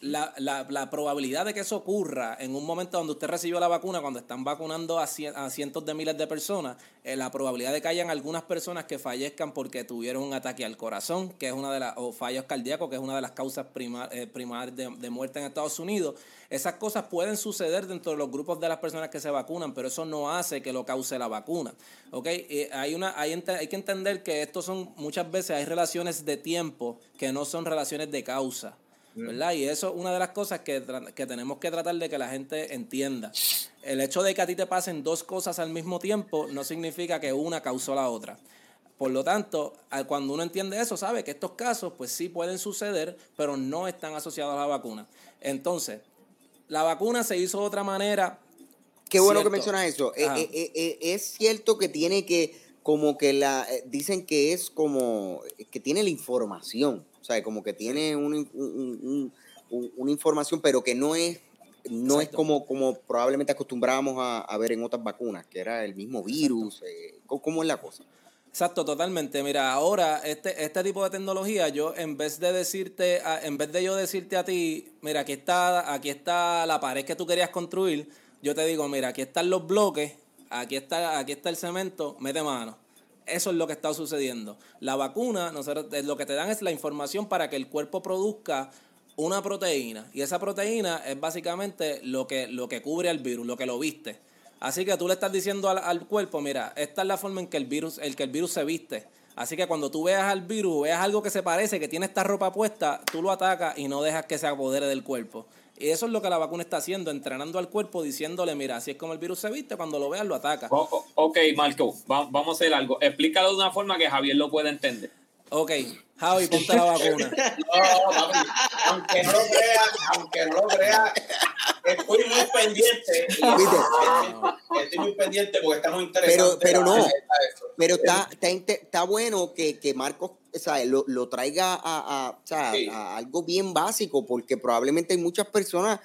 S7: la, la, la, probabilidad de que eso ocurra en un momento donde usted recibió la vacuna, cuando están vacunando a, cientos de miles de personas, eh, la probabilidad de que hayan algunas personas que fallezcan porque tuvieron un ataque al corazón, que es una de las, o fallos cardíacos, que es una de las causas eh, primarias de, de, muerte en Estados Unidos, esas cosas pueden suceder dentro de los grupos de las personas que se vacunan, pero eso no hace que lo cause la vacuna. Eh, hay, una, hay, hay que entender que estos son, muchas veces hay relaciones de tiempo que no son relaciones de causa. ¿Verdad? Y eso es una de las cosas que, que, tenemos que tratar de que la gente entienda. El hecho de que a ti te pasen dos cosas al mismo tiempo no significa que una causó la otra. Por lo tanto, cuando uno entiende eso, sabe que estos casos pues sí pueden suceder, pero no están asociados a la vacuna. Entonces, la vacuna se hizo de otra manera.
S4: Qué bueno que mencionas eso. Eh, eh, eh, es cierto que tiene que, como que la, dicen que es como, que tiene la información sea, como que tiene una información, pero que no es no es como, como probablemente acostumbrábamos a, ver en otras vacunas, que era el mismo virus. Eh, ¿Cómo es la cosa?
S7: Exacto, totalmente. Mira, ahora este, este tipo de tecnología, yo en vez de decirte, en vez de yo decirte a ti, mira, aquí está, aquí está la pared que tú querías construir, yo te digo, mira, aquí están los bloques, aquí está, aquí está el cemento, mete mano. Eso es lo que está sucediendo. La vacuna, nosotros, lo que te dan es la información para que el cuerpo produzca una proteína. Y esa proteína es básicamente lo que, lo que cubre al virus, lo que lo viste. Así que tú le estás diciendo al, cuerpo, mira, esta es la forma en que el virus, el que el virus se viste. Así que cuando tú veas al virus, veas algo que se parece, que tiene esta ropa puesta, tú lo atacas y no dejas que se apodere del cuerpo. Y eso es lo que la vacuna está haciendo, entrenando al cuerpo, diciéndole, mira, así es como el virus se viste, cuando lo veas lo ataca.
S2: ok, Marco, vamos a hacer algo. Explícalo de una forma que Javier lo pueda entender.
S7: Ok, Javi, ponte la vacuna. <laughs>
S5: No, papi, aunque no lo crea, aunque no lo crea, estoy muy pendiente. Estoy muy pendiente porque estamos interesados.
S4: Pero, pero no, pero está, está, está bueno que, que Marcos Lo, lo, traiga a, a, a, algo bien básico, porque probablemente hay muchas personas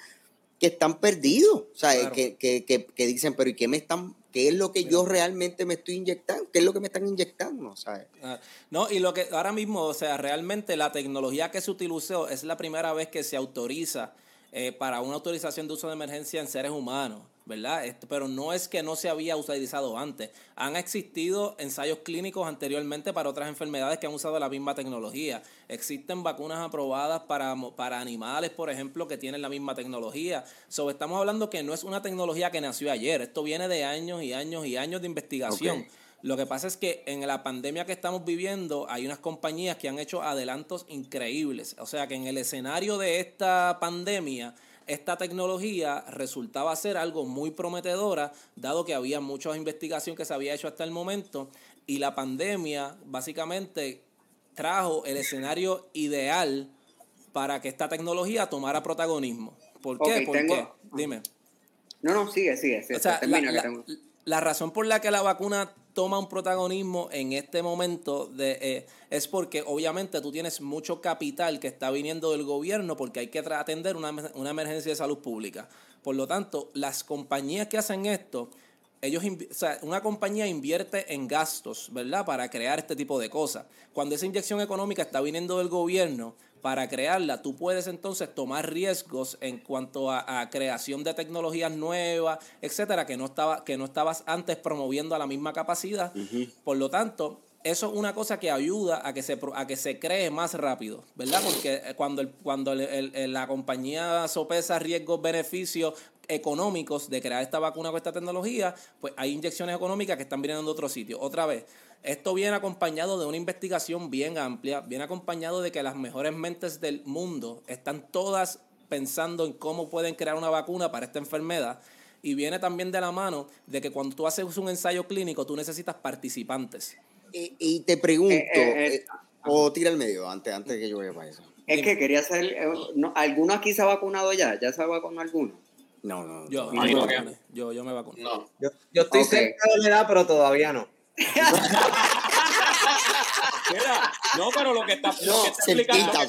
S4: que están perdidos, o sea, que, que, que, que, dicen, pero ¿y qué me están qué es lo que yo realmente me estoy inyectando, qué es lo que me están inyectando, ¿sabes?
S7: Ah, no, y lo que ahora mismo, o sea, realmente la tecnología que se utilizó es la primera vez que se autoriza eh, para una autorización de uso de emergencia en seres humanos. ¿verdad? Este, pero no es que no se había utilizado antes. Han existido ensayos clínicos anteriormente para otras enfermedades que han usado la misma tecnología. Existen vacunas aprobadas para, para animales, por ejemplo, que tienen la misma tecnología. So, estamos hablando que no es una tecnología que nació ayer. Esto viene de años y años y años de investigación. Lo que pasa es que en la pandemia que estamos viviendo hay unas compañías que han hecho adelantos increíbles. O sea que en el escenario de esta pandemia esta tecnología resultaba ser algo muy prometedora, dado que había mucha investigación que se había hecho hasta el momento y la pandemia básicamente trajo el escenario ideal para que esta tecnología tomara protagonismo. ¿Por qué? Porque, dime.
S3: No, no, sigue, sigue.
S7: la razón por la que la vacuna toma un protagonismo en este momento de, eh, es porque obviamente tú tienes mucho capital que está viniendo del gobierno porque hay que atender una, una emergencia de salud pública. Por lo tanto, las compañías que hacen esto, ellos, una compañía invierte en gastos, ¿verdad? Para crear este tipo de cosas. Cuando esa inyección económica está viniendo del gobierno, para crearla, tú puedes entonces tomar riesgos en cuanto a, creación de tecnologías nuevas, etcétera, que no, estaba, que no estabas antes promoviendo a la misma capacidad. Por lo tanto, eso es una cosa que ayuda a que se, a que se cree más rápido, ¿verdad? Porque cuando, el, cuando la compañía sopesa riesgos, beneficios económicos de crear esta vacuna con esta tecnología, pues hay inyecciones económicas que están viniendo de otro sitio. Otra vez, esto viene acompañado de una investigación bien amplia, viene acompañado de que las mejores mentes del mundo están todas pensando en cómo pueden crear una vacuna para esta enfermedad. Y viene también de la mano de que cuando tú haces un ensayo clínico, tú necesitas participantes.
S4: Y, te pregunto, eh, eh, eh, o tira el medio antes, antes que yo vaya para eso.
S3: Es que quería hacer, ¿alguno aquí se ha vacunado ya? ¿Ya se ha vacunado alguno?
S4: No, no.
S7: Yo, yo, yo, me vacuné.
S6: No. Yo, yo estoy cerca de la edad, pero todavía no
S2: no, pero lo que está,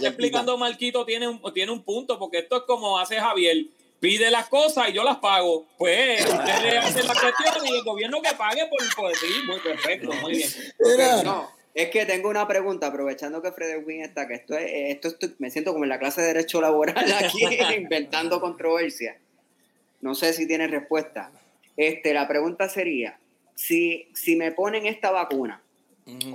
S2: explicando, Marquito tiene un, tiene un punto, porque esto es como hace Javier. Pide las cosas y yo las pago. Pues ustedes hacen la cuestión y el gobierno que pague por, por decir, muy perfecto, muy bien.
S3: No, es que tengo una pregunta, aprovechando que Frederick Wynn está, que esto es, esto me siento como en la clase de Derecho Laboral aquí, <laughs> inventando controversia. No sé si tiene respuesta. Este, la pregunta sería, si, si me ponen esta vacuna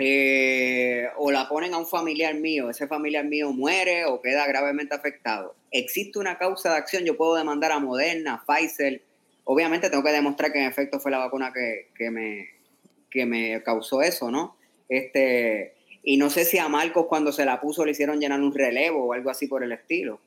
S3: eh, o la ponen a un familiar mío, ese familiar mío muere o queda gravemente afectado, ¿existe una causa de acción? Yo puedo demandar a Moderna, Pfizer. Obviamente tengo que demostrar que en efecto fue la vacuna que, me, que me causó eso, ¿no? Este, y no sé si a Marcos cuando se la puso le hicieron llenar un relevo o algo así por el estilo.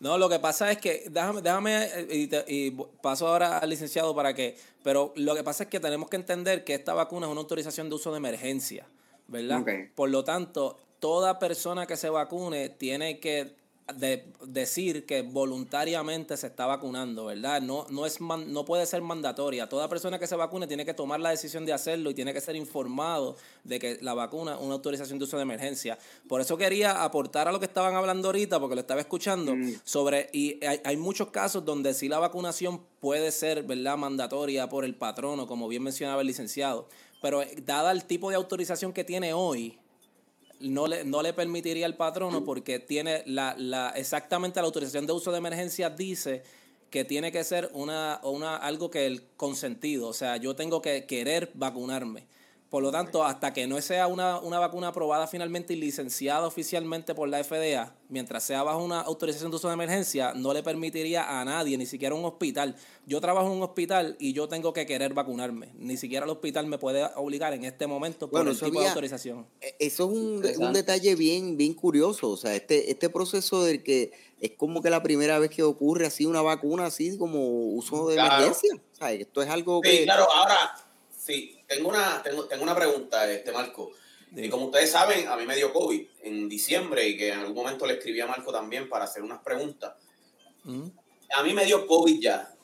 S7: No, lo que pasa es que, déjame, déjame eh, y, paso ahora al licenciado para que, pero lo que pasa es que tenemos que entender que esta vacuna es una autorización de uso de emergencia, ¿verdad? Por lo tanto, toda persona que se vacune tiene que de decir que voluntariamente se está vacunando, ¿verdad? No, no, es no puede ser mandatoria. Toda persona que se vacune tiene que tomar la decisión de hacerlo y tiene que ser informado de que la vacuna es una autorización de uso de emergencia. Por eso quería aportar a lo que estaban hablando ahorita, porque lo estaba escuchando, mm. sobre, y hay, hay, muchos casos donde sí la vacunación puede ser, ¿verdad?, mandatoria por el patrono, como bien mencionaba el licenciado. Pero eh, dada el tipo de autorización que tiene hoy, no le, no le permitiría al patrono porque tiene la, la, exactamente la autorización de uso de emergencia dice que tiene que ser una, una, algo que el consentido, o sea, yo tengo que querer vacunarme. Por lo tanto, hasta que no sea una, una, vacuna aprobada finalmente y licenciada oficialmente por la FDA, mientras sea bajo una autorización de uso de emergencia, no le permitiría a nadie, ni siquiera un hospital. Yo trabajo en un hospital y yo tengo que querer vacunarme. Ni siquiera el hospital me puede obligar en este momento por el tipo de autorización.
S4: E, eso es un, un, detalle bien, bien curioso. O sea, este, este proceso del que es como que la primera vez que ocurre así una vacuna así como uso de emergencia. O sea, esto es algo
S5: sí, Claro, ahora Sí, tengo una, tengo, tengo una pregunta, este Marco. Y como ustedes saben, a mí me dio COVID en diciembre y que en algún momento le escribí a Marco también para hacer unas preguntas. A mí me dio COVID ya.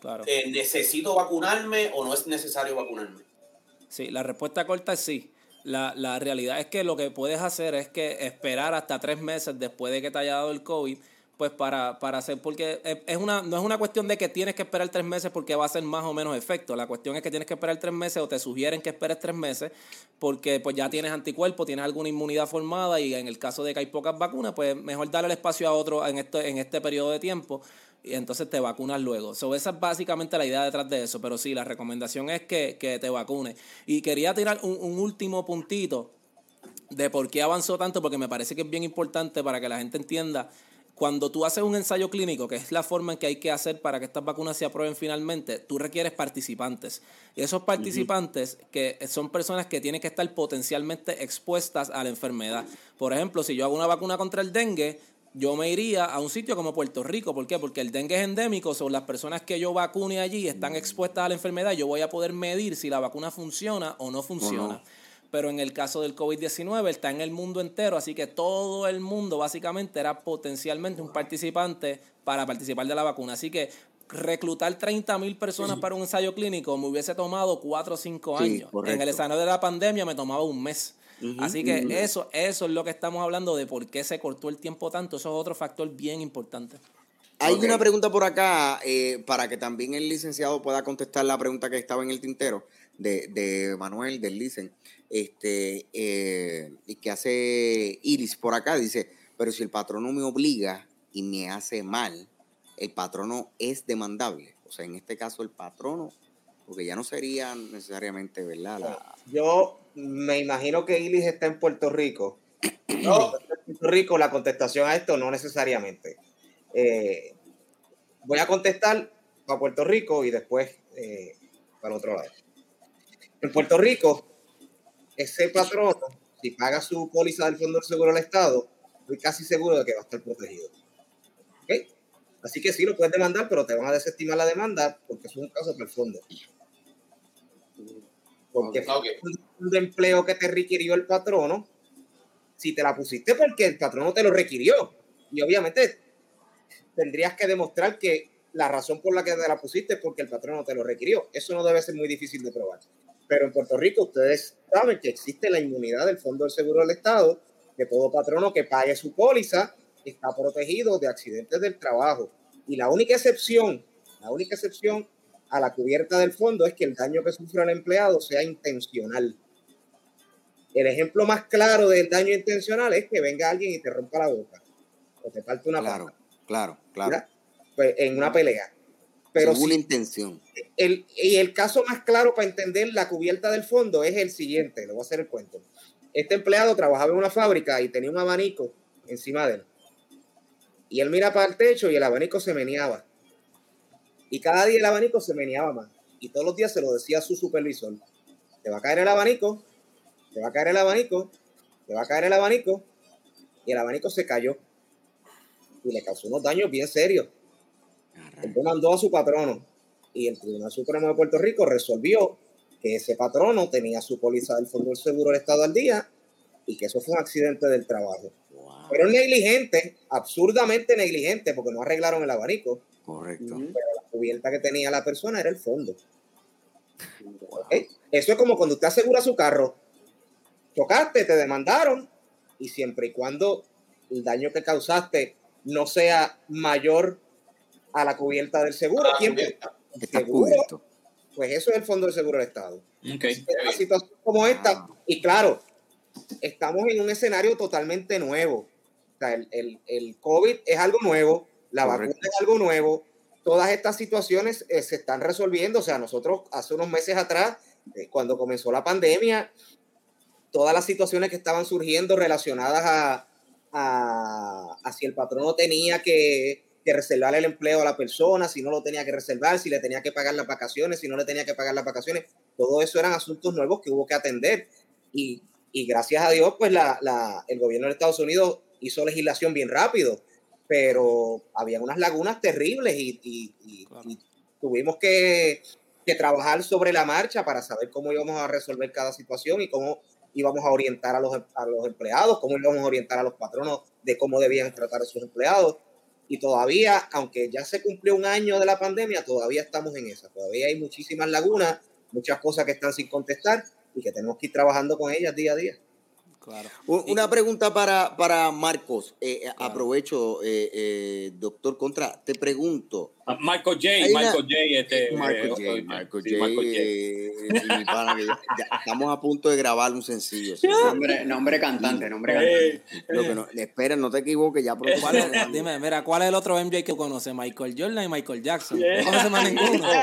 S5: Claro. Eh, ¿Necesito vacunarme o no es necesario vacunarme?
S7: Sí, la respuesta corta es sí. La, la, realidad es que lo que puedes hacer es que esperar hasta tres meses después de que te haya dado el COVID pues para, para hacer, porque es una, no es una cuestión de que tienes que esperar tres meses porque va a ser más o menos efecto. La cuestión es que tienes que esperar tres meses o te sugieren que esperes tres meses porque pues ya tienes anticuerpos, tienes alguna inmunidad formada y en el caso de que hay pocas vacunas, pues mejor darle el espacio a otro en este, en este periodo de tiempo y entonces te vacunas luego. So, esa es básicamente la idea detrás de eso, pero sí, la recomendación es que, te vacunes. Y quería tirar un, un último puntito de por qué avanzó tanto, porque me parece que es bien importante para que la gente entienda cuando tú haces un ensayo clínico, que es la forma en que hay que hacer para que estas vacunas se aprueben finalmente, tú requieres participantes. Y esos participantes que son personas que tienen que estar potencialmente expuestas a la enfermedad. Por ejemplo, si yo hago una vacuna contra el dengue, yo me iría a un sitio como Puerto Rico. ¿Por qué? Porque el dengue es endémico, son las personas que yo vacune allí están expuestas a la enfermedad, yo voy a poder medir si la vacuna funciona o no funciona pero en el caso del COVID-19 está en el mundo entero, así que todo el mundo básicamente era potencialmente un participante para participar de la vacuna. Así que reclutar 30 mil personas para un ensayo clínico me hubiese tomado 4 o 5 años. en el escenario de la pandemia me tomaba un mes. Así que eso, eso es lo que estamos hablando de por qué se cortó el tiempo tanto. Eso es otro factor bien importante.
S4: Hay una pregunta por acá eh, para que también el licenciado pueda contestar la pregunta que estaba en el tintero de, de Manuel del Licen este, eh, y que hace Iris por acá, dice, pero si el patrono me obliga y me hace mal, el patrono es demandable. O sea, en este caso el patrono, porque ya no sería necesariamente, ¿verdad?
S6: Yo me imagino que Iris está en Puerto Rico. <clears throat> No, en Puerto Rico la contestación a esto no necesariamente. Eh, voy a contestar para Puerto Rico y después eh, para otro lado. En Puerto Rico, ese patrono, si paga su póliza del Fondo de Seguro del Estado, estoy casi seguro de que va a estar protegido. ¿Okay? Así que sí lo puedes demandar, pero te van a desestimar la demanda porque es un caso del fondo. Porque fue un empleo que te requirió el patrono, si te la pusiste porque el patrono te lo requirió. Y obviamente tendrías que demostrar que la razón por la que te la pusiste es porque el patrono te lo requirió. Eso no debe ser muy difícil de probar. Pero en Puerto Rico ustedes saben que existe la inmunidad del Fondo del Seguro del Estado, que todo patrono que pague su póliza está protegido de accidentes del trabajo. Y la única excepción, la única excepción a la cubierta del fondo es que el daño que sufre el empleado sea intencional. El ejemplo más claro del daño intencional es que venga alguien y te rompa la boca o te parte una
S4: Claro, claro, claro.
S6: Pues en una pelea. Pero
S4: una intención.
S6: El, y el caso más claro para entender la cubierta del fondo es el siguiente, le voy a hacer el cuento. Este empleado trabajaba en una fábrica y tenía un abanico encima de él. Y él mira para el techo y el abanico se meneaba. Y cada día el abanico se meneaba más. Y todos los días se lo decía a su supervisor. Te va a caer el abanico, te va a caer el abanico, te va a caer el abanico. Y el abanico se cayó. Y le causó unos daños bien serios. Él demandó a su patrono y el Tribunal Supremo de Puerto Rico resolvió que ese patrono tenía su póliza del Fondo del Seguro del Estado al día y que eso fue un accidente del trabajo. Pero negligente, absurdamente negligente, porque no arreglaron el abanico.
S4: Correcto.
S6: Pero la cubierta que tenía la persona era el fondo. Eso es como cuando usted asegura su carro. Chocaste, te demandaron, y siempre y cuando el daño que causaste no sea mayor a la cubierta del seguro. ¿Quién
S4: está cubierto?
S6: Pues eso es el Fondo de Seguro del Estado. Okay. Una situación como esta, ah. y claro, estamos en un escenario totalmente nuevo. O sea, el, el, el COVID es algo nuevo, la vacuna es algo nuevo, todas estas situaciones eh, se están resolviendo. O sea, nosotros hace unos meses atrás, eh, cuando comenzó la pandemia, todas las situaciones que estaban surgiendo relacionadas a, a, a si el patrono tenía que que reservar el empleo a la persona, si no lo tenía que reservar, si le tenía que pagar las vacaciones, si no le tenía que pagar las vacaciones. Todo eso eran asuntos nuevos que hubo que atender. Y, gracias a Dios, pues la, el gobierno de Estados Unidos hizo legislación bien rápido, pero había unas lagunas terribles y, tuvimos que, trabajar sobre la marcha para saber cómo íbamos a resolver cada situación y cómo íbamos a orientar a los, a los empleados, cómo íbamos a orientar a los patronos de cómo debían tratar a sus empleados. Y todavía, aunque ya se cumplió un año de la pandemia, todavía estamos en esa. Todavía hay muchísimas lagunas, muchas cosas que están sin contestar y que tenemos que ir trabajando con ellas día a día.
S4: Una pregunta para, para Marcos. Eh, eh, aprovecho, eh, doctor Contra. Te pregunto.
S2: Ah, Marcos J. Michael J. Este,
S4: Michael J. Michael J. estamos a punto de grabar un sencillo.
S3: Nombre, nombre cantante, nombre cantante.
S4: Lo que no, espera, no te equivoques. Ya
S7: dime, mira, ¿cuál es el otro MJ que conoce? Michael Jordan y Michael Jackson. No conoce más ninguno. <laughs>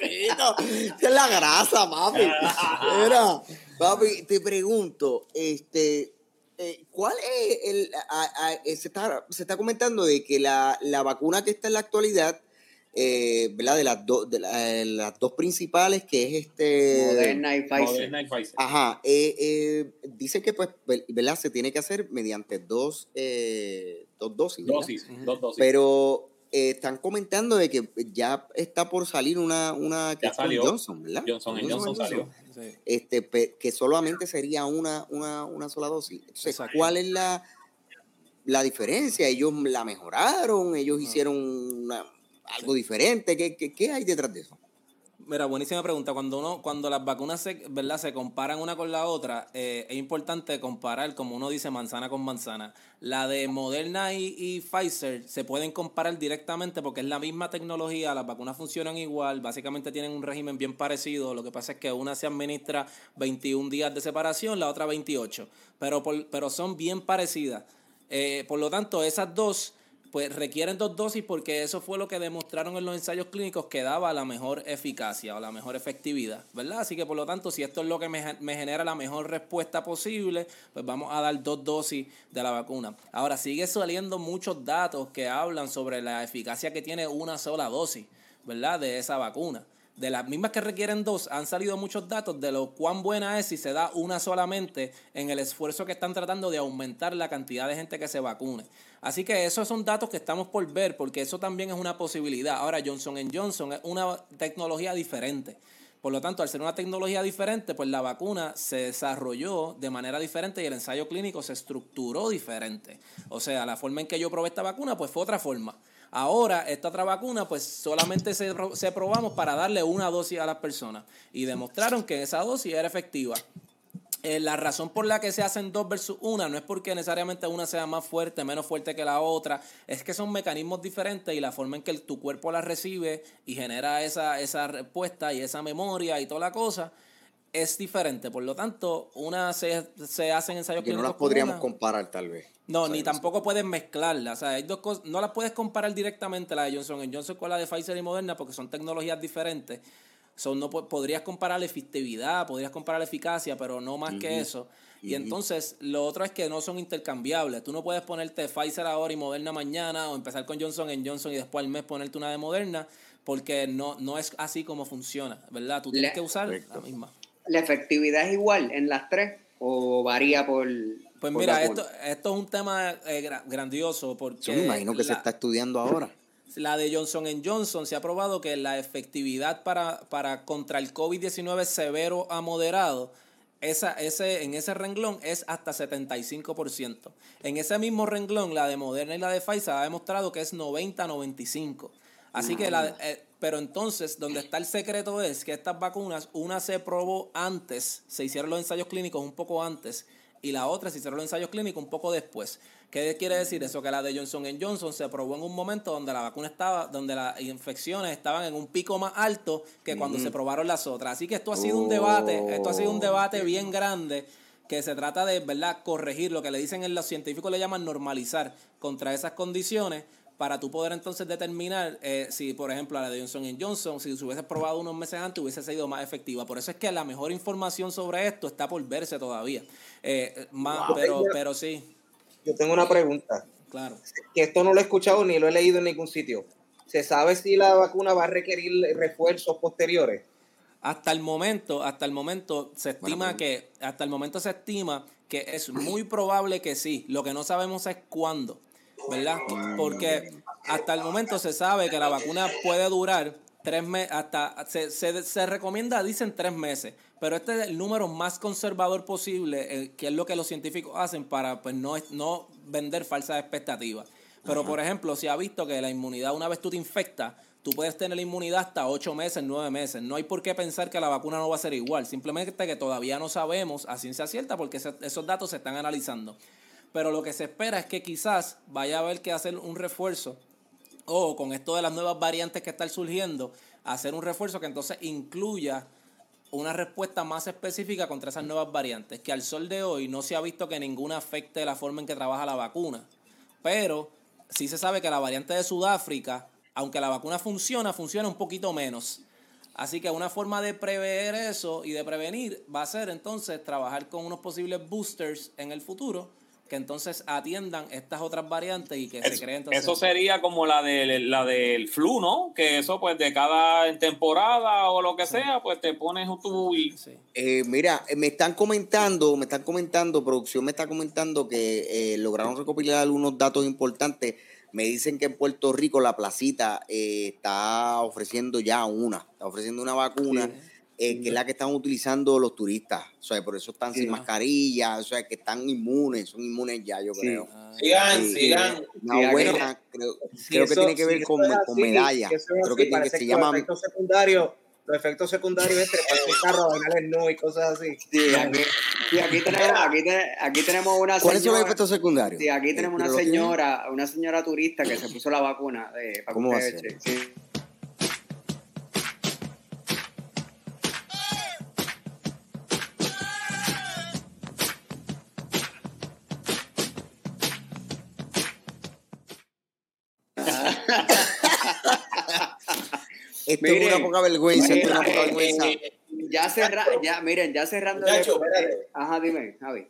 S4: es la grasa, papi. <laughs> Mira. Papi, te pregunto, este, eh, ¿cuál es el... Eh, se, está, se está comentando de que la, vacuna que está en la actualidad, eh, ¿verdad? De las, dos de las dos principales, que es este...
S3: Moderna y Pfizer.
S4: Ajá. dice que, pues, ¿verdad? Se tiene que hacer mediante dos, dos dosis.
S2: Dosis, dos dosis.
S4: Pero están comentando de que ya está por salir una, una
S2: que
S4: Johnson, ¿verdad?
S2: Johnson, Johnson, salió.
S4: Este, que solamente sería una, una, una sola dosis. Entonces, ¿cuál es la, la diferencia? Ellos la mejoraron, ellos ah. hicieron algo diferente. ¿Qué, ¿Qué, qué, hay detrás de eso?
S7: Mira, buenísima pregunta. Cuando uno, cuando las vacunas se, ¿verdad? se comparan una con la otra, eh, es importante comparar, como uno dice, manzana con manzana. La de Moderna y, Pfizer se pueden comparar directamente porque es la misma tecnología, las vacunas funcionan igual, básicamente tienen un régimen bien parecido. Lo que pasa es que una se administra 21 días de separación, la otra 28. Pero, pero son bien parecidas. Eh, por lo tanto, esas dos pues requieren dos dosis porque eso fue lo que demostraron en los ensayos clínicos que daba la mejor eficacia o la mejor efectividad, ¿verdad? Así que por lo tanto, si esto es lo que me, genera la mejor respuesta posible, pues vamos a dar dos dosis de la vacuna. Ahora, sigue saliendo muchos datos que hablan sobre la eficacia que tiene una sola dosis, ¿verdad? De esa vacuna de las mismas que requieren dos, han salido muchos datos de lo cuán buena es si se da una solamente en el esfuerzo que están tratando de aumentar la cantidad de gente que se vacune. Así que esos son datos que estamos por ver, porque eso también es una posibilidad. Ahora, Johnson Johnson es una tecnología diferente. Por lo tanto, al ser una tecnología diferente, pues la vacuna se desarrolló de manera diferente y el ensayo clínico se estructuró diferente. O sea, la forma en que yo probé esta vacuna, pues fue otra forma. Ahora, esta otra vacuna, pues solamente se, se probamos para darle una dosis a las personas y demostraron que esa dosis era efectiva. Eh, la razón por la que se hacen dos versus una no es porque necesariamente una sea más fuerte, menos fuerte que la otra, es que son mecanismos diferentes y la forma en que tu cuerpo la recibe y genera esa, esa respuesta y esa memoria y toda la cosa es diferente. Por lo tanto, una se, se hace en ensayos
S4: que no las podríamos comparar tal vez.
S7: No, ni tampoco puedes mezclarlas. O sea, hay dos cosas, no las puedes comparar directamente la de Johnson Johnson con la de Pfizer y Moderna porque son tecnologías diferentes. Son, no podrías comparar la efectividad, podrías comparar la eficacia, pero no más que eso. Y entonces lo otro es que no son intercambiables. Tú no puedes ponerte Pfizer ahora y Moderna mañana o empezar con Johnson Johnson y después al mes ponerte una de Moderna porque no, no es así como funciona, ¿verdad? Tú tienes que usar la misma.
S3: ¿La efectividad es igual en las tres o varía por,
S7: pues mira, esto, esto es un tema eh, grandioso porque...
S4: Yo me imagino que se está estudiando ahora.
S7: La de Johnson Johnson se ha probado que la efectividad para, para contra el COVID-19 severo a moderado esa, ese, en ese renglón es hasta 75%. En ese mismo renglón, la de Moderna y la de Pfizer ha demostrado que es 90-95%. Así que, la, eh, pero entonces, donde está el secreto es que estas vacunas, una se probó antes, se hicieron los ensayos clínicos un poco antes, y la otra se hicieron los ensayos clínicos un poco después. ¿Qué quiere decir eso? Que la de Johnson Johnson se probó en un momento donde la vacuna estaba, donde las infecciones estaban en un pico más alto que cuando se probaron las otras. Así que esto ha sido un debate, esto ha sido un debate bien grande que se trata de, ¿verdad?, corregir lo que le dicen en los científicos le llaman normalizar contra esas condiciones para tú poder entonces determinar eh, si, por ejemplo, la de Johnson Johnson, si se hubiese probado unos meses antes, hubiese sido más efectiva. Por eso es que la mejor información sobre esto está por verse todavía. Eh, más, pero, pero sí.
S6: Yo tengo una pregunta.
S7: Claro.
S6: Que esto no lo he escuchado ni lo he leído en ningún sitio. ¿Se sabe si la vacuna va a requerir refuerzos posteriores?
S7: Hasta el momento, hasta el momento se estima que, hasta el momento se estima que es muy probable que sí. Lo que no sabemos es cuándo. ¿verdad? Porque hasta el momento se sabe que la vacuna puede durar tres meses, hasta se, se, recomienda, dicen tres meses, pero este es el número más conservador posible, eh, que es lo que los científicos hacen para pues, no, no vender falsas expectativas. Pero, por ejemplo, si ha visto que la inmunidad, una vez tú te infectas, tú puedes tener la inmunidad hasta ocho meses, nueve meses. No hay por qué pensar que la vacuna no va a ser igual. Simplemente que todavía no sabemos a ciencia cierta porque esos datos se están analizando. Pero lo que se espera es que quizás vaya a haber que hacer un refuerzo o con esto de las nuevas variantes que están surgiendo, hacer un refuerzo que entonces incluya una respuesta más específica contra esas nuevas variantes, que al sol de hoy no se ha visto que ninguna afecte la forma en que trabaja la vacuna. Pero sí se sabe que la variante de Sudáfrica, aunque la vacuna funciona, funciona un poquito menos. Así que una forma de prever eso y de prevenir va a ser entonces trabajar con unos posibles boosters en el futuro que entonces atiendan estas otras variantes y que se creen entonces...
S2: Eso sería como la, de, la del flu, ¿no? Que eso pues de cada temporada o lo que sea, pues te pones tu...
S4: Eh, mira, me están comentando, me están comentando, producción me está comentando que eh, lograron recopilar algunos datos importantes. Me dicen que en Puerto Rico la placita eh, está ofreciendo ya una, está ofreciendo una vacuna. Eh, que es la que están utilizando los turistas. O sea, por eso están sin mascarilla, o sea, que están inmunes, son inmunes ya, yo creo.
S5: Sigan, sigan.
S4: Una buena, creo, creo que tiene que ver con, con medallas. Creo que, tiene, que se llama...
S6: Los efectos secundarios, los efectos secundarios entre el carro, no y cosas así.
S3: Sí, aquí, aquí, tenemos, aquí, aquí tenemos una señora...
S4: ¿Cuáles son los efectos secundarios?
S3: Sí, aquí tenemos una señora, una señora turista que se puso la vacuna. De,
S4: ¿Cómo va a ser? Sí. Esto es una poca vergüenza, esto es una poca vergüenza. Eh,
S3: ya cerra, ya, miren, ya cerrando.
S5: Muchacho,
S3: Ajá, dime, Javi.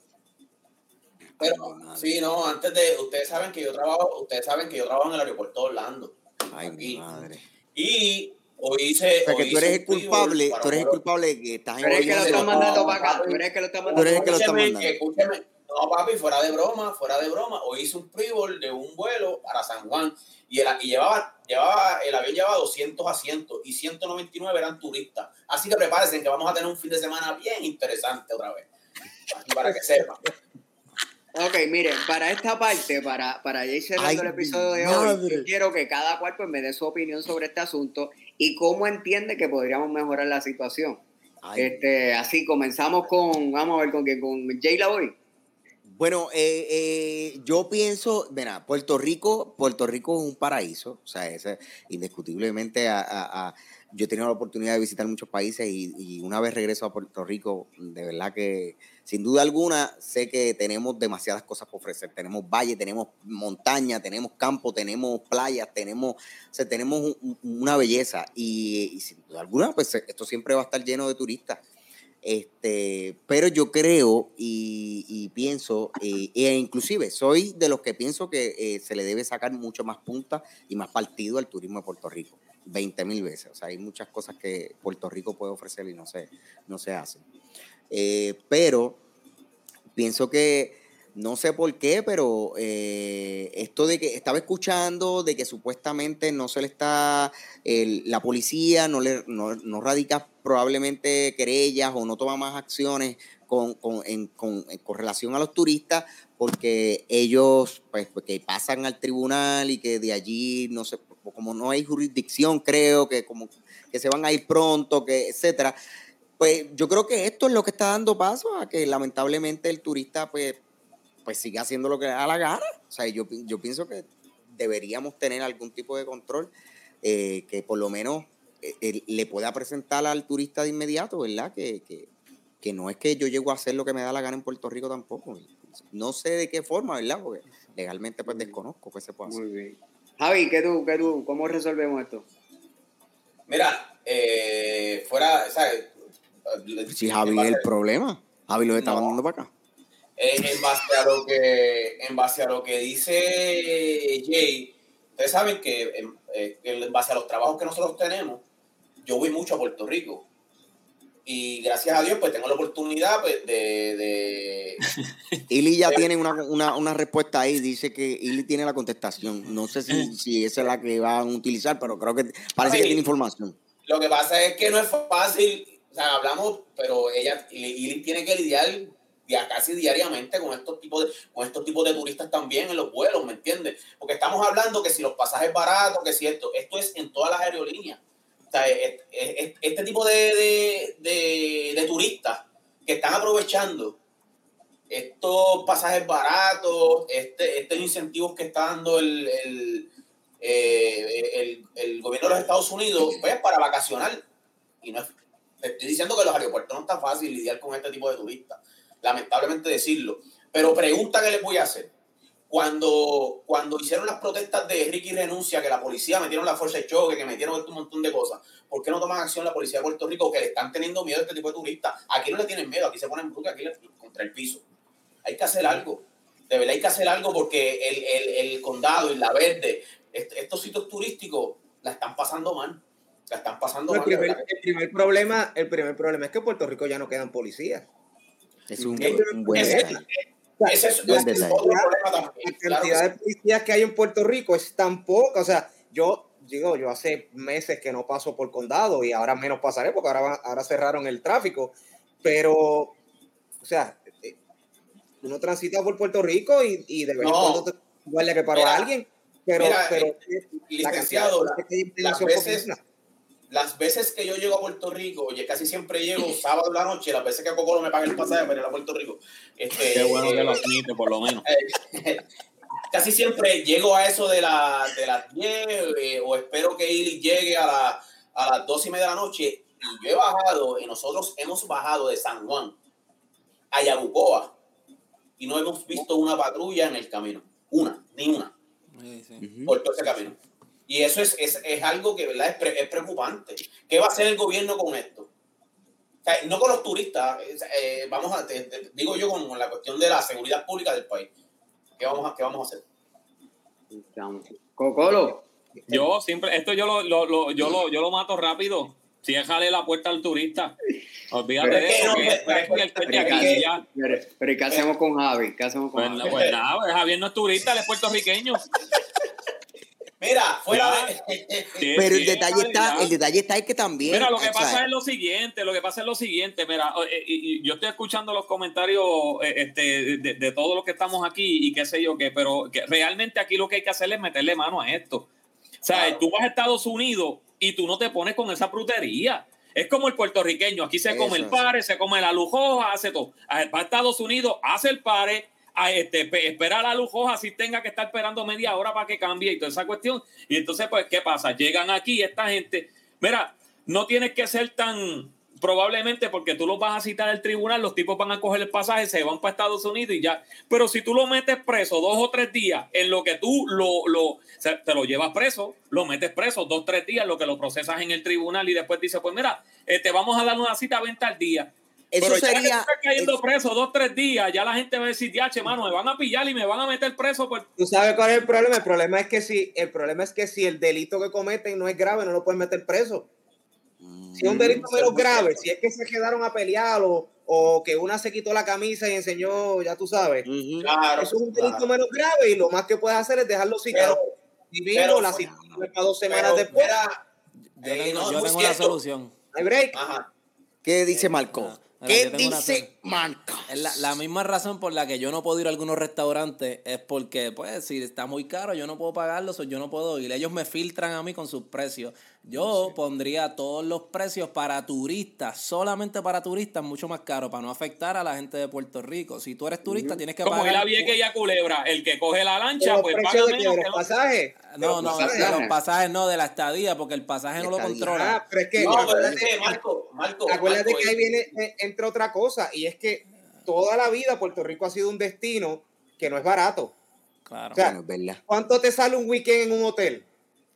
S5: Pero, sí, no, antes de, ustedes saben que yo trabajo, ustedes saben que yo trabajo en el aeropuerto de Orlando.
S4: Ay, aquí. madre.
S5: Y hoy hice.
S4: O sea, que tú eres el culpable, tú eres el culpable que estás
S3: en Tú eres que lo estás mandando para acá, tú eres que lo estás mandando.
S4: Tú eres
S5: no, papi, fuera de broma, fuera de broma. Hoy hice un pre de un vuelo para San Juan y, el, y llevaba, llevaba, el avión llevaba 200 asientos y 199 eran turistas. Así que prepárense que vamos a tener un fin de semana bien interesante otra vez. para que sepan.
S3: Ok, miren, para esta parte, para, para ya ir cerrando el episodio de hoy, quiero que cada cual pues, me dé su opinión sobre este asunto y cómo entiende que podríamos mejorar la situación. Este, así comenzamos con, vamos a ver con quién, con Jay Lavoy.
S4: Bueno, eh, eh, yo pienso, mira, Puerto Rico, Puerto Rico es un paraíso, o sea, es, indiscutiblemente yo he tenido la oportunidad de visitar muchos países y, una vez regreso a Puerto Rico, de verdad que sin duda alguna sé que tenemos demasiadas cosas por ofrecer. Tenemos valle, tenemos montaña, tenemos campo, tenemos playas, tenemos, o sea, tenemos una belleza y, y sin duda alguna, pues esto siempre va a estar lleno de turistas. Este, pero yo creo y, pienso, eh, e inclusive soy de los que pienso que eh, se le debe sacar mucho más punta y más partido al turismo de Puerto Rico, 20 mil veces. O sea, hay muchas cosas que Puerto Rico puede ofrecer y no se, no se hacen. Eh, pero pienso que no sé por qué, pero esto de que estaba escuchando de que supuestamente no se le está, la policía no, le, no, radica probablemente querellas o no toma más acciones con, con, en, con, relación a los turistas porque ellos pues, pues, que pasan al tribunal y que de allí no sé como no hay jurisdicción creo que como que se van a ir pronto que etcétera pues yo creo que esto es lo que está dando paso a que lamentablemente el turista pues pues sigue haciendo lo que le da la gana. O sea, yo, yo pienso que deberíamos tener algún tipo de control eh, que por lo menos eh, le pueda presentar al turista de inmediato, ¿verdad? Que, no es que yo llego a hacer lo que me da la gana en Puerto Rico tampoco. No sé de qué forma, ¿verdad? Porque legalmente pues desconozco que se puede hacer. Muy bien.
S3: Javi, ¿qué tú, qué tú, ¿cómo resolvemos esto?
S5: Mira, eh, fuera, ¿sabes?
S4: Si Javi es el problema, Javi lo está mandando para acá
S5: en base a lo que en base a lo que dice Jay, ustedes saben que en, eh, base a los trabajos que nosotros tenemos, yo voy mucho a Puerto Rico. y gracias a Dios, pues tengo la oportunidad pues, de. de <laughs>
S4: Ili ya tiene una, una, una, respuesta ahí, dice que Ili tiene la contestación. No sé si, <laughs> si esa es la que van a utilizar, pero creo que parece que tiene información.
S5: Lo que pasa es que no es fácil, o sea, hablamos, pero ella, Ili tiene que lidiar ya casi diariamente con estos tipos de con estos tipos de turistas también en los vuelos, ¿me entiendes? Porque estamos hablando que si los pasajes baratos, que si esto, esto es en todas las aerolíneas. Este tipo de, de, turistas que están aprovechando estos pasajes baratos, este, estos incentivos que está dando el, el, eh, el, gobierno de los Estados Unidos, pues para vacacionar. Y no estoy diciendo que los aeropuertos no está fácil lidiar con este tipo de turistas, lamentablemente decirlo. Pero pregunta que les voy a hacer cuando, cuando hicieron las protestas de Ricky Renuncia, que la policía metieron la fuerza de choque, que metieron un montón de cosas, ¿por qué no toman acción la policía de Puerto Rico que le están teniendo miedo a este tipo de turistas? Aquí no le tienen miedo, aquí se ponen brutos, aquí le, contra el piso. Hay que hacer algo. De verdad hay que hacer algo porque el, el, el condado y la verde, estos sitios turísticos la están pasando mal. La están pasando
S6: mal. Primer, el primer, problema, el primer problema es que en Puerto Rico ya no quedan policías.
S4: Es un, buen
S5: ese es, otro problema
S6: también. La cantidad de policías que hay en Puerto Rico es tan poca. O sea, yo digo, yo hace meses que no paso por condado y ahora menos pasaré porque ahora, ahora cerraron el tráfico. Pero, o sea, eh, uno transita por Puerto Rico y, y de verdad no. te que paró a alguien. Pero, pero
S5: eh, licenciado, la, las veces, las veces que yo llego a Puerto Rico, oye, casi siempre llego <laughs> sábado la noche, las veces que a Coco me paga el pasaje para ir a Puerto Rico. Este,
S2: Qué bueno que lo admite, por lo menos. <laughs>
S5: casi siempre llego a eso de, la, de las 10 eh, o espero que Ili llegue a, la, a las 2 y media de la noche. Y yo he bajado, y nosotros hemos bajado de San Juan a Yabucoa y no hemos visto una patrulla en el camino. Una, ni una. Por todo ese camino. Y eso es, es, es algo que ¿verdad? Es, es, preocupante. ¿Qué va a hacer el gobierno con esto? O sea, no con los turistas, eh, vamos a, digo yo con, la cuestión de la seguridad pública del país. ¿Qué vamos a, qué vamos a hacer?
S3: Cocolo.
S2: Yo siempre, esto yo lo, lo, lo, yo lo, yo lo mato rápido. Si déjale la puerta al turista. Olvídate de eso.
S3: Pero, ¿qué hacemos con Javi? ¿Qué hacemos con
S2: pues, Javi? Pues nada, pues Javier no es turista, él es puertorriqueño.
S5: Mira, fuera de... <laughs>
S4: Pero el detalle está, el detalle está es que también.
S2: Mira, lo que pasa es lo siguiente, lo que pasa es lo siguiente, mira, eh, y, yo estoy escuchando los comentarios eh, este, de, de, todos los que estamos aquí y qué sé yo qué, pero que realmente aquí lo que hay que hacer es meterle mano a esto. O sea, tú vas a Estados Unidos y tú no te pones con esa brutería. Es como el puertorriqueño, aquí se come el pare, se come la lujoja, hace todo. Va a Estados Unidos, hace el pare, a este, espera la lujoja si tenga que estar esperando media hora para que cambie y toda esa cuestión. Y entonces, pues, ¿qué pasa? Llegan aquí esta gente. Mira, no tienes que ser tan, probablemente porque tú los vas a citar al tribunal, los tipos van a coger el pasaje, se van para Estados Unidos y ya. Pero si tú lo metes preso dos o tres días, en lo que tú lo, lo te lo llevas preso, lo metes preso dos o tres días, lo que lo procesas en el tribunal y después dices, pues mira, te este, vamos a dar una cita a venta al día. Eso Pero sería. Ya está cayendo preso dos, tres días, ya la gente va a decir, ya, che, mano, me van a pillar y me van a meter preso. Por...
S6: ¿Tú sabes cuál es el problema? El problema es que si el problema es que si el delito que cometen no es grave, no lo pueden meter preso. Si es un delito mm, menos grave, si es que se quedaron a pelear o, o, que una se quitó la camisa y enseñó, ya tú sabes. claro, eso es un delito menos grave y lo más que puedes hacer es dejarlo citado. Divino, la cita dos semanas después.
S7: Yo, tengo, yo tengo una solución.
S6: ¿Hay break?
S4: ¿Qué dice Marco? ¿Qué dice Marcos?
S7: La, la, misma razón por la que yo no puedo ir a algunos restaurantes es porque, pues, si está muy caro, yo no puedo pagarlo, o yo no puedo ir. Ellos me filtran a mí con sus precios. Yo pondría todos los precios para turistas, solamente para turistas, mucho más caro, para no afectar a la gente de Puerto Rico. Si tú eres turista, tienes que
S2: Como
S7: pagar.
S2: Como el que ya culebra, el que coge la lancha, pues paga
S6: menos. ¿De los pasajes?
S7: No, no, los pasajes no, de la estadía, porque el pasaje no lo controla.
S6: Ah, pero es que.
S5: No, acuérdate, Marco, Marco.
S6: Acuérdate que ahí viene, eh, entre otra cosa, y es que toda la vida Puerto Rico ha sido un destino que no es barato.
S7: Claro,
S6: o sea, es verdad. ¿Cuánto te sale un weekend en un hotel?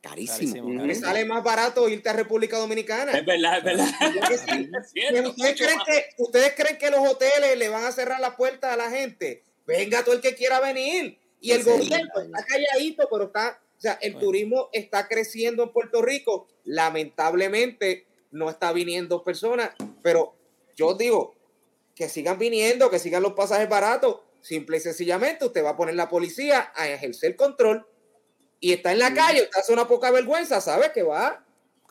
S4: Carísimo.
S6: Me sale más barato irte a República Dominicana.
S2: Es verdad, es verdad. <laughs> <laughs>
S6: ¿Ustedes, creen que, ¿Ustedes creen que los hoteles le van a cerrar las puertas a la gente? Venga todo el que quiera venir. Y el gobierno está calladito, pero está, o sea, el turismo está creciendo en Puerto Rico. Lamentablemente no está viniendo personas, pero yo digo que sigan viniendo, que sigan los pasajes baratos. Simple y sencillamente, usted va a poner la policía a ejercer control y está en la calle, usted hace una poca vergüenza, sabe que va,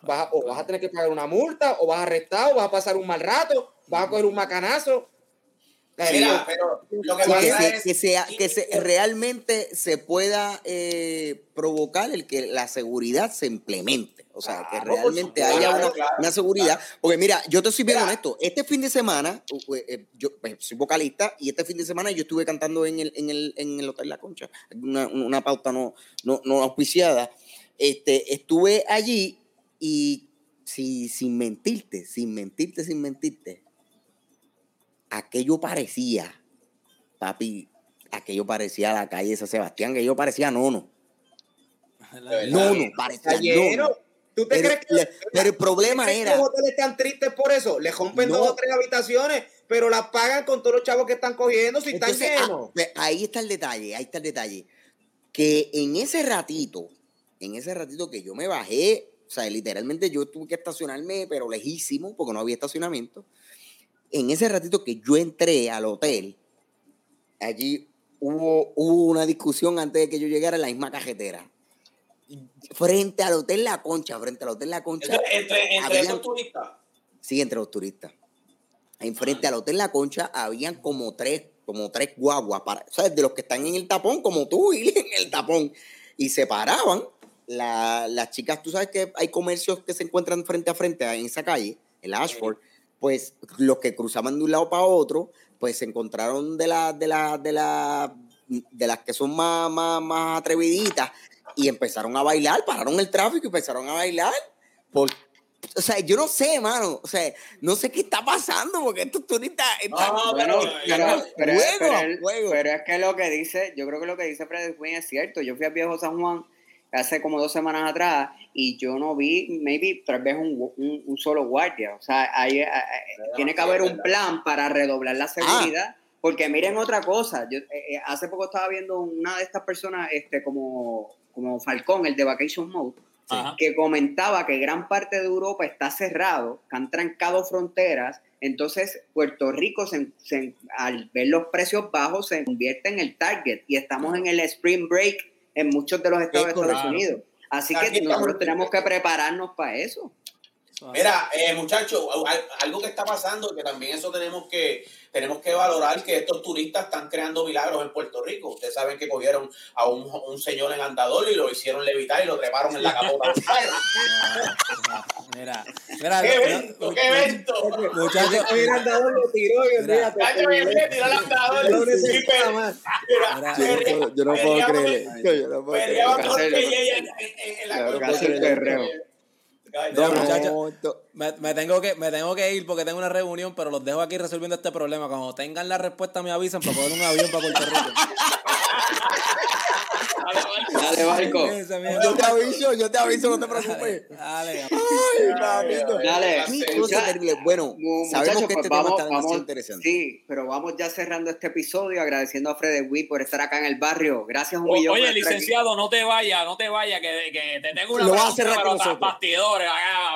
S6: va, o vas a tener que pagar una multa, o vas a arrestar, o vas a pasar un mal rato, vas a coger un macanazo
S4: que, sea, que se, realmente se pueda eh, provocar el que la seguridad se implemente. O sea, que realmente haya una, seguridad. Porque mira, yo te soy bien honesto. Este fin de semana, eh, yo pues, soy vocalista y este fin de semana yo estuve cantando en el, en el, en el Hotel La Concha, una, una pauta no, no, no auspiciada. Este, estuve allí y si, sin mentirte, sin mentirte, sin mentirte, aquello parecía, papi, aquello parecía la calle San Sebastián, aquello parecía nono. Nono, parecía nono.
S6: ¿Tú te
S4: crees
S6: que,
S4: pero el problema era.
S6: Los hoteles están tristes por eso. Le rompen dos o tres habitaciones, pero las pagan con todos los chavos que están cogiendo si están ah, llenos.
S4: Pues, ahí está el detalle, ahí está el detalle. Que en ese ratito, en ese ratito que yo me bajé, o sea, literalmente yo tuve que estacionarme, pero lejísimo, porque no había estacionamiento en ese ratito que yo entré al hotel, allí hubo, hubo una discusión antes de que yo llegara en la misma cajetera. Frente al Hotel La Concha, frente al Hotel La Concha.
S5: ¿Entre, entre, los turistas?
S4: Sí, entre los turistas. Enfrente al Hotel La Concha habían como tres, como tres guaguas, para, ¿sabes? De los que están en el tapón, como tú, <laughs> y en el tapón. Y se paraban. las chicas, tú sabes que hay comercios que se encuentran frente a frente en esa calle, en la Ashford pues los que cruzaban de un lado para otro, pues se encontraron de, la, de, la, de, la, de las que son más, más, más atreviditas y empezaron a bailar, pararon el tráfico y empezaron a bailar. Por, o sea, yo no sé, mano. O sea, no sé qué está pasando porque estos turistas están.
S3: No, pero, pero, es que lo que dice, yo creo que lo que dice Fred Quinn es cierto. Yo fui a Viejo San Juan hace como dos semanas atrás y yo no vi, maybe tal vez un, un, solo guardia. O sea, hay, eh, eh, tiene que haber un plan para redoblar la seguridad. Porque miren otra cosa, yo eh, hace poco estaba viendo una de estas personas, este, como, como Falcón, el de Vacation Mode, que comentaba que gran parte de Europa está cerrado, que han trancado fronteras, entonces Puerto Rico, al ver los precios bajos, se convierte en el target y estamos en el spring break en muchos de los estados de Estados Unidos. Así que nosotros tenemos que prepararnos para eso.
S5: Mira, eh, muchachos, algo que está pasando, que también eso tenemos que, tenemos que valorar, que estos turistas están creando milagros en Puerto Rico. Ustedes saben que cogieron a un, un señor en andador y lo hicieron levitar y lo treparon en la capota. <laughs>
S7: mira, mira,
S5: ¿Qué evento? ¿Qué evento?
S6: Muchachos, el andador lo tiró y el día
S5: tiró el andador.
S4: Yo no puedo creer. Yo no puedo creer.
S5: En la
S7: me, me, tengo que, me tengo que ir porque tengo una reunión, pero los dejo aquí resolviendo este problema. Cuando tengan la respuesta me avisan para poner un avión para Puerto Rico. <laughs>
S3: Dale, Marco.
S4: Yo te aviso, yo te aviso, no te preocupes.
S7: Dale.
S4: Ay.
S3: Dale.
S4: Bueno, sabemos que este tema está interesante.
S3: Sí, pero vamos ya cerrando este episodio, agradeciendo a Fred Wii por estar acá en el barrio. Gracias un millón.
S2: Oye, licenciado, no te vayas, no te vayas, que, que te tengo una
S4: Lo vas a cerrar con nosotros.
S2: bastidores acá,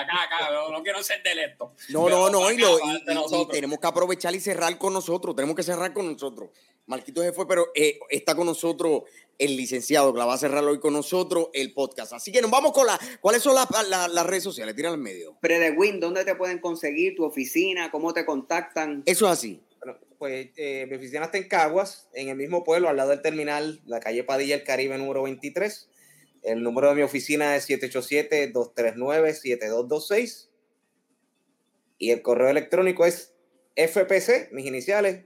S2: acá, acá, no quiero ser delecto.
S4: No, no, no, y, lo, y, tenemos que aprovechar y cerrar con nosotros, tenemos que cerrar con nosotros. Marquito se fue, pero eh, está con nosotros el licenciado que la va a cerrar hoy con nosotros el podcast. Así que nos vamos con la. ¿Cuáles son las, redes sociales? Tira al medio.
S3: Predewin, ¿dónde te pueden conseguir tu oficina? ¿Cómo te contactan?
S4: Eso es así.
S6: Bueno, pues eh, mi oficina está en Caguas, en el mismo pueblo, al lado del terminal, la calle Padilla, el Caribe número 23. El número de mi oficina es 787-239-7226. Y el correo electrónico es FPC, mis iniciales,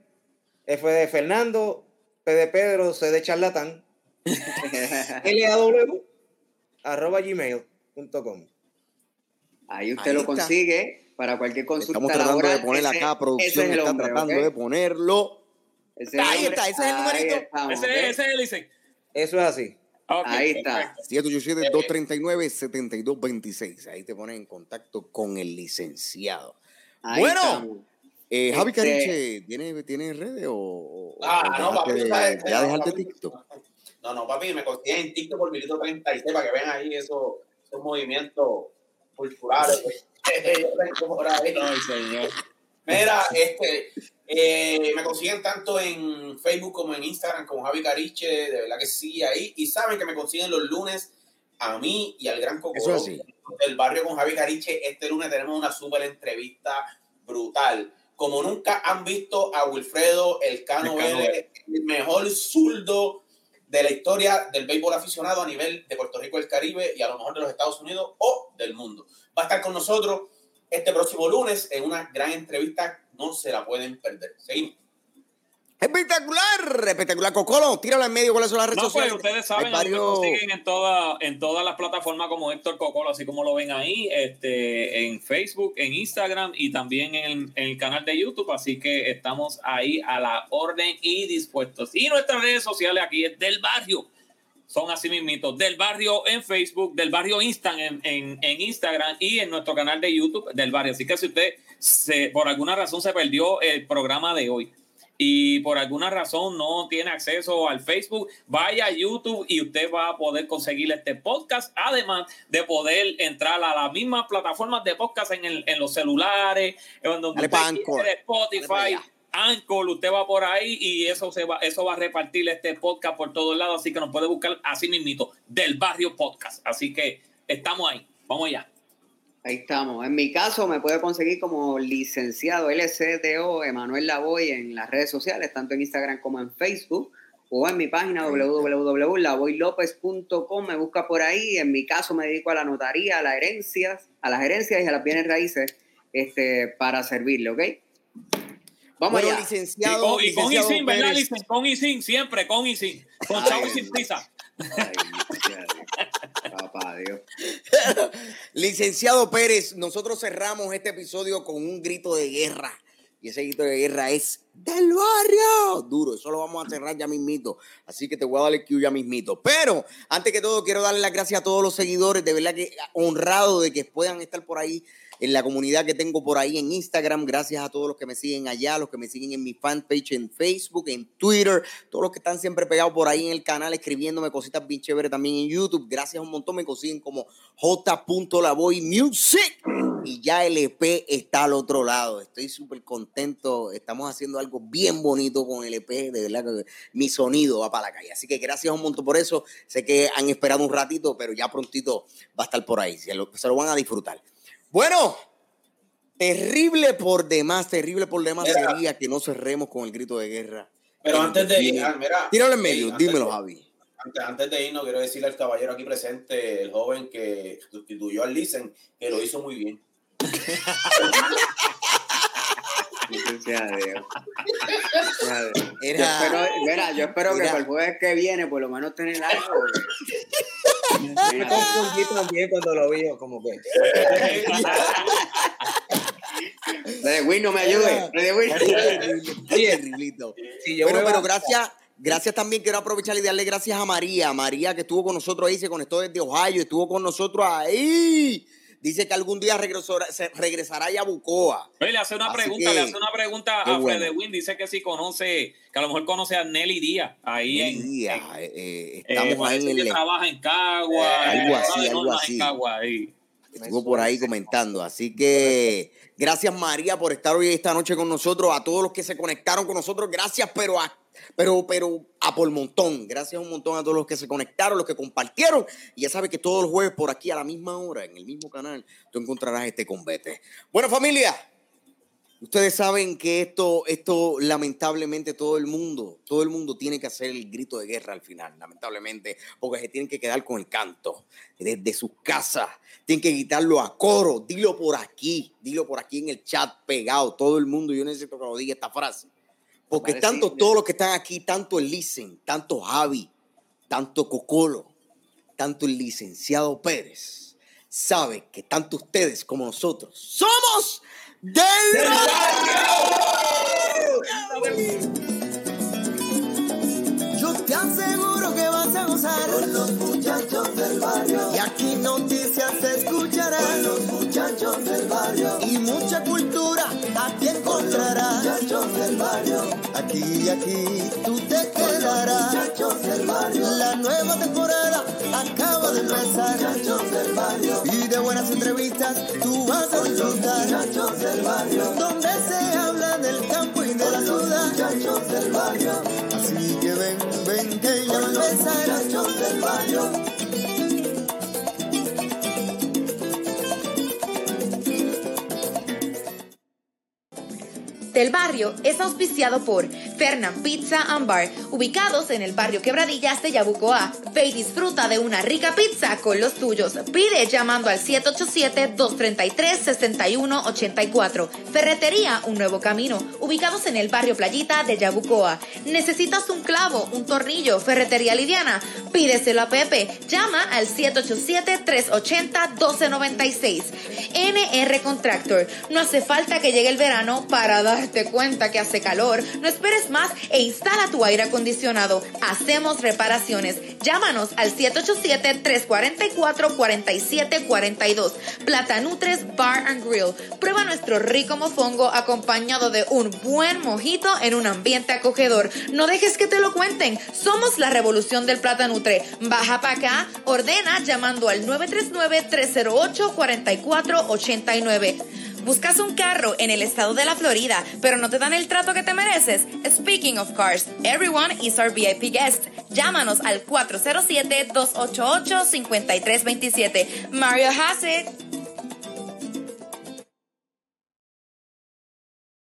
S6: F de Fernando, P de Pedro, C de charlatán, law arroba gmail.com.
S3: Ahí usted lo consigue para cualquier consulta.
S4: Estamos tratando de poner acá, producción está tratando de ponerlo.
S2: ahí está, ese es el numerito. ese, es el ICE.
S6: Eso es así.
S3: ahí está.
S4: 787-239-7226. Ahí te pones en contacto con el licenciado. bueno. Eh, Javi este Cariche, ¿tiene, ¿tiene redes o,
S5: ah, no, papi,
S4: ya dejaste TikTok?
S5: No, no, papi, me consiguen en TikTok por Milito 36 para que vean ahí esos, esos movimientos culturales. Pues. <laughs>
S2: Ay, señor.
S5: Mira, este, eh, me consiguen tanto en Facebook como en Instagram como Javi Cariche, de verdad que sí, ahí. Y saben que me consiguen los lunes a mí y al gran Coco del barrio con Javi Cariche. Este lunes tenemos una súper entrevista brutal. Como nunca han visto a Wilfredo El Cano Vélez, el mejor zurdo de la historia del béisbol aficionado a nivel de Puerto Rico, el Caribe y a lo mejor de los Estados Unidos o del mundo. Va a estar con nosotros este próximo lunes en una gran entrevista. No se la pueden perder. Seguimos.
S4: Espectacular, espectacular. Cocolo, tíralo en medio, ¿cuáles son las redes no, pues,
S2: ustedes saben, varios... siguen en, toda, en todas las plataformas como Héctor Cocolo, así como lo ven ahí, este, en Facebook, en Instagram y también en, el canal de YouTube. Así que estamos ahí a la orden y dispuestos. Y nuestras redes sociales aquí es del barrio. Son así mismitos, del barrio en Facebook, del barrio Instant en, en, en Instagram y en nuestro canal de YouTube del barrio. Así que si usted se, por alguna razón se perdió el programa de hoy, y por alguna razón no tiene acceso al Facebook, vaya a YouTube y usted va a poder conseguir este podcast, además de poder entrar a las mismas plataformas de podcast en, el, en los celulares, en donde usted Spotify. Anchor, usted va por ahí y eso se va, eso va a repartir este podcast por todos lados, así que nos puede buscar así mismito, del barrio podcast. Así que estamos ahí, vamos allá.
S3: Ahí estamos. En mi caso me puede conseguir como licenciado LCDO Emanuel Lavoy en las redes sociales, tanto en Instagram como en Facebook, o en mi página www.lavoylopez.com. Me busca por ahí. En mi caso me dedico a la notaría, a las herencias, a las herencias y a las bienes raíces este, para servirle, ¿ok?
S4: Vamos allá. licenciado.
S2: Y con, y sin, ¿verdad? Con y sin, siempre, con y sin. Con chavo y sin prisa.
S4: Licenciado Pérez, nosotros cerramos este episodio con un grito de guerra. Y ese grito de guerra es del barrio. Duro, eso lo vamos a cerrar ya mismito. Así que te voy a dar el cue ya mismito. Pero antes que todo, quiero darle las gracias a todos los seguidores. De verdad que honrado de que puedan estar por ahí en la comunidad que tengo por ahí en Instagram. Gracias a todos los que me siguen allá, los que me siguen en mi fanpage en Facebook, en Twitter, todos los que están siempre pegados por ahí en el canal escribiéndome cositas bien chéveres también en YouTube. Gracias un montón. Me consiguen como J.Lavoy Music. Y ya el EP está al otro lado. Estoy súper contento. Estamos haciendo algo bien bonito con el EP. De verdad que mi sonido va para la calle. Así que gracias un montón por eso. Sé que han esperado un ratito, pero ya prontito va a estar por ahí. Se lo, se lo van a disfrutar. Bueno, terrible por demás, terrible por demás sería que no cerremos con el grito de guerra.
S5: Pero antes de ir, mira.
S4: Tíralo en medio, dímelo, Javi.
S5: Antes, de irnos, quiero decirle al caballero aquí presente, el joven que sustituyó al Listen, que lo hizo muy bien.
S3: Era, <laughs> yo espero, mira, yo espero que para el jueves que viene por lo menos tener algo.
S6: Me confundí también cuando lo vi, como que.
S3: De Win no me ayude.
S4: bueno, pero gracias. Gracias también, quiero aprovechar y darle gracias a María. María que estuvo con nosotros ahí, se conectó desde Ohio, estuvo con nosotros ahí dice que algún día regresará, regresará a Yabucoa.
S2: le hace una pregunta, le hace una pregunta a Fede Win, dice que sí conoce, que a lo mejor conoce a Nelly Díaz, ahí Nelly en,
S4: Díaz, eh, eh, estamos
S2: ahí en el... trabaja en Cagua,
S4: algo así, algo así. Cagua, ahí. Estuvo por ahí comentando, así que gracias María por estar hoy esta noche con nosotros, a todos los que se conectaron con nosotros, gracias, pero a pero, pero a por montón. Gracias un montón a todos los que se conectaron, los que compartieron. Y ya sabes que todos los jueves por aquí a la misma hora, en el mismo canal, tú encontrarás este combate. Bueno, familia, ustedes saben que esto, esto lamentablemente todo el mundo, todo el mundo tiene que hacer el grito de guerra al final, lamentablemente, porque se tienen que quedar con el canto desde sus casas. Tienen que quitarlo a coro. Dilo por aquí, dilo por aquí en el chat pegado. Todo el mundo, yo necesito que lo diga esta frase. Porque tanto todos los que están aquí, tanto el Licen, tanto Javi, tanto Cocolo, tanto el licenciado Pérez, sabe que tanto ustedes como nosotros somos del
S8: Yo te aseguro que vas a gozar con los muchachos del barrio. Y aquí noticias se escucharán con los muchachos del barrio cultura aquí encontrarás. Muchachos del barrio. Aquí, aquí tú te quedarás. Muchachos del barrio. La nueva temporada acaba de empezar. Muchachos del barrio. Y de buenas entrevistas tú vas a disfrutar. Muchachos del barrio. Donde se
S4: habla del campo y de la ciudad. Muchachos del barrio. Así que ven, ven que ya va a empezar.
S1: Del barrio. Es auspiciado por Fernand Pizza and Bar, ubicados en el barrio Quebradillas de Yabucoa. Ve y disfruta de una rica pizza con los tuyos. Pide llamando al 787-233-6184. Ferretería Un Nuevo Camino, ubicados en el barrio Playita de Yabucoa. ¿Necesitas un clavo, un tornillo, ferretería liviana? Pídeselo a Pepe. Llama al 787-380-1296. NR Contractor. No hace falta que llegue el verano para darte cuenta que hace calor. No esperes más e instala tu aire acondicionado. Hacemos reparaciones. Llámanos al 787-344-4742. Platanutres Bar and Grill. Prueba nuestro rico mofongo acompañado de un buen mojito en un ambiente acogedor. No dejes que te lo cuenten. Somos la revolución del Platanutre. Baja para acá, ordena llamando al 939-308-4489. ¿Buscas un carro en el estado de la Florida, pero no te dan el trato que te mereces? Speaking of cars, everyone is our VIP guest. Llámanos al 407-288-5327. Mario Hassett.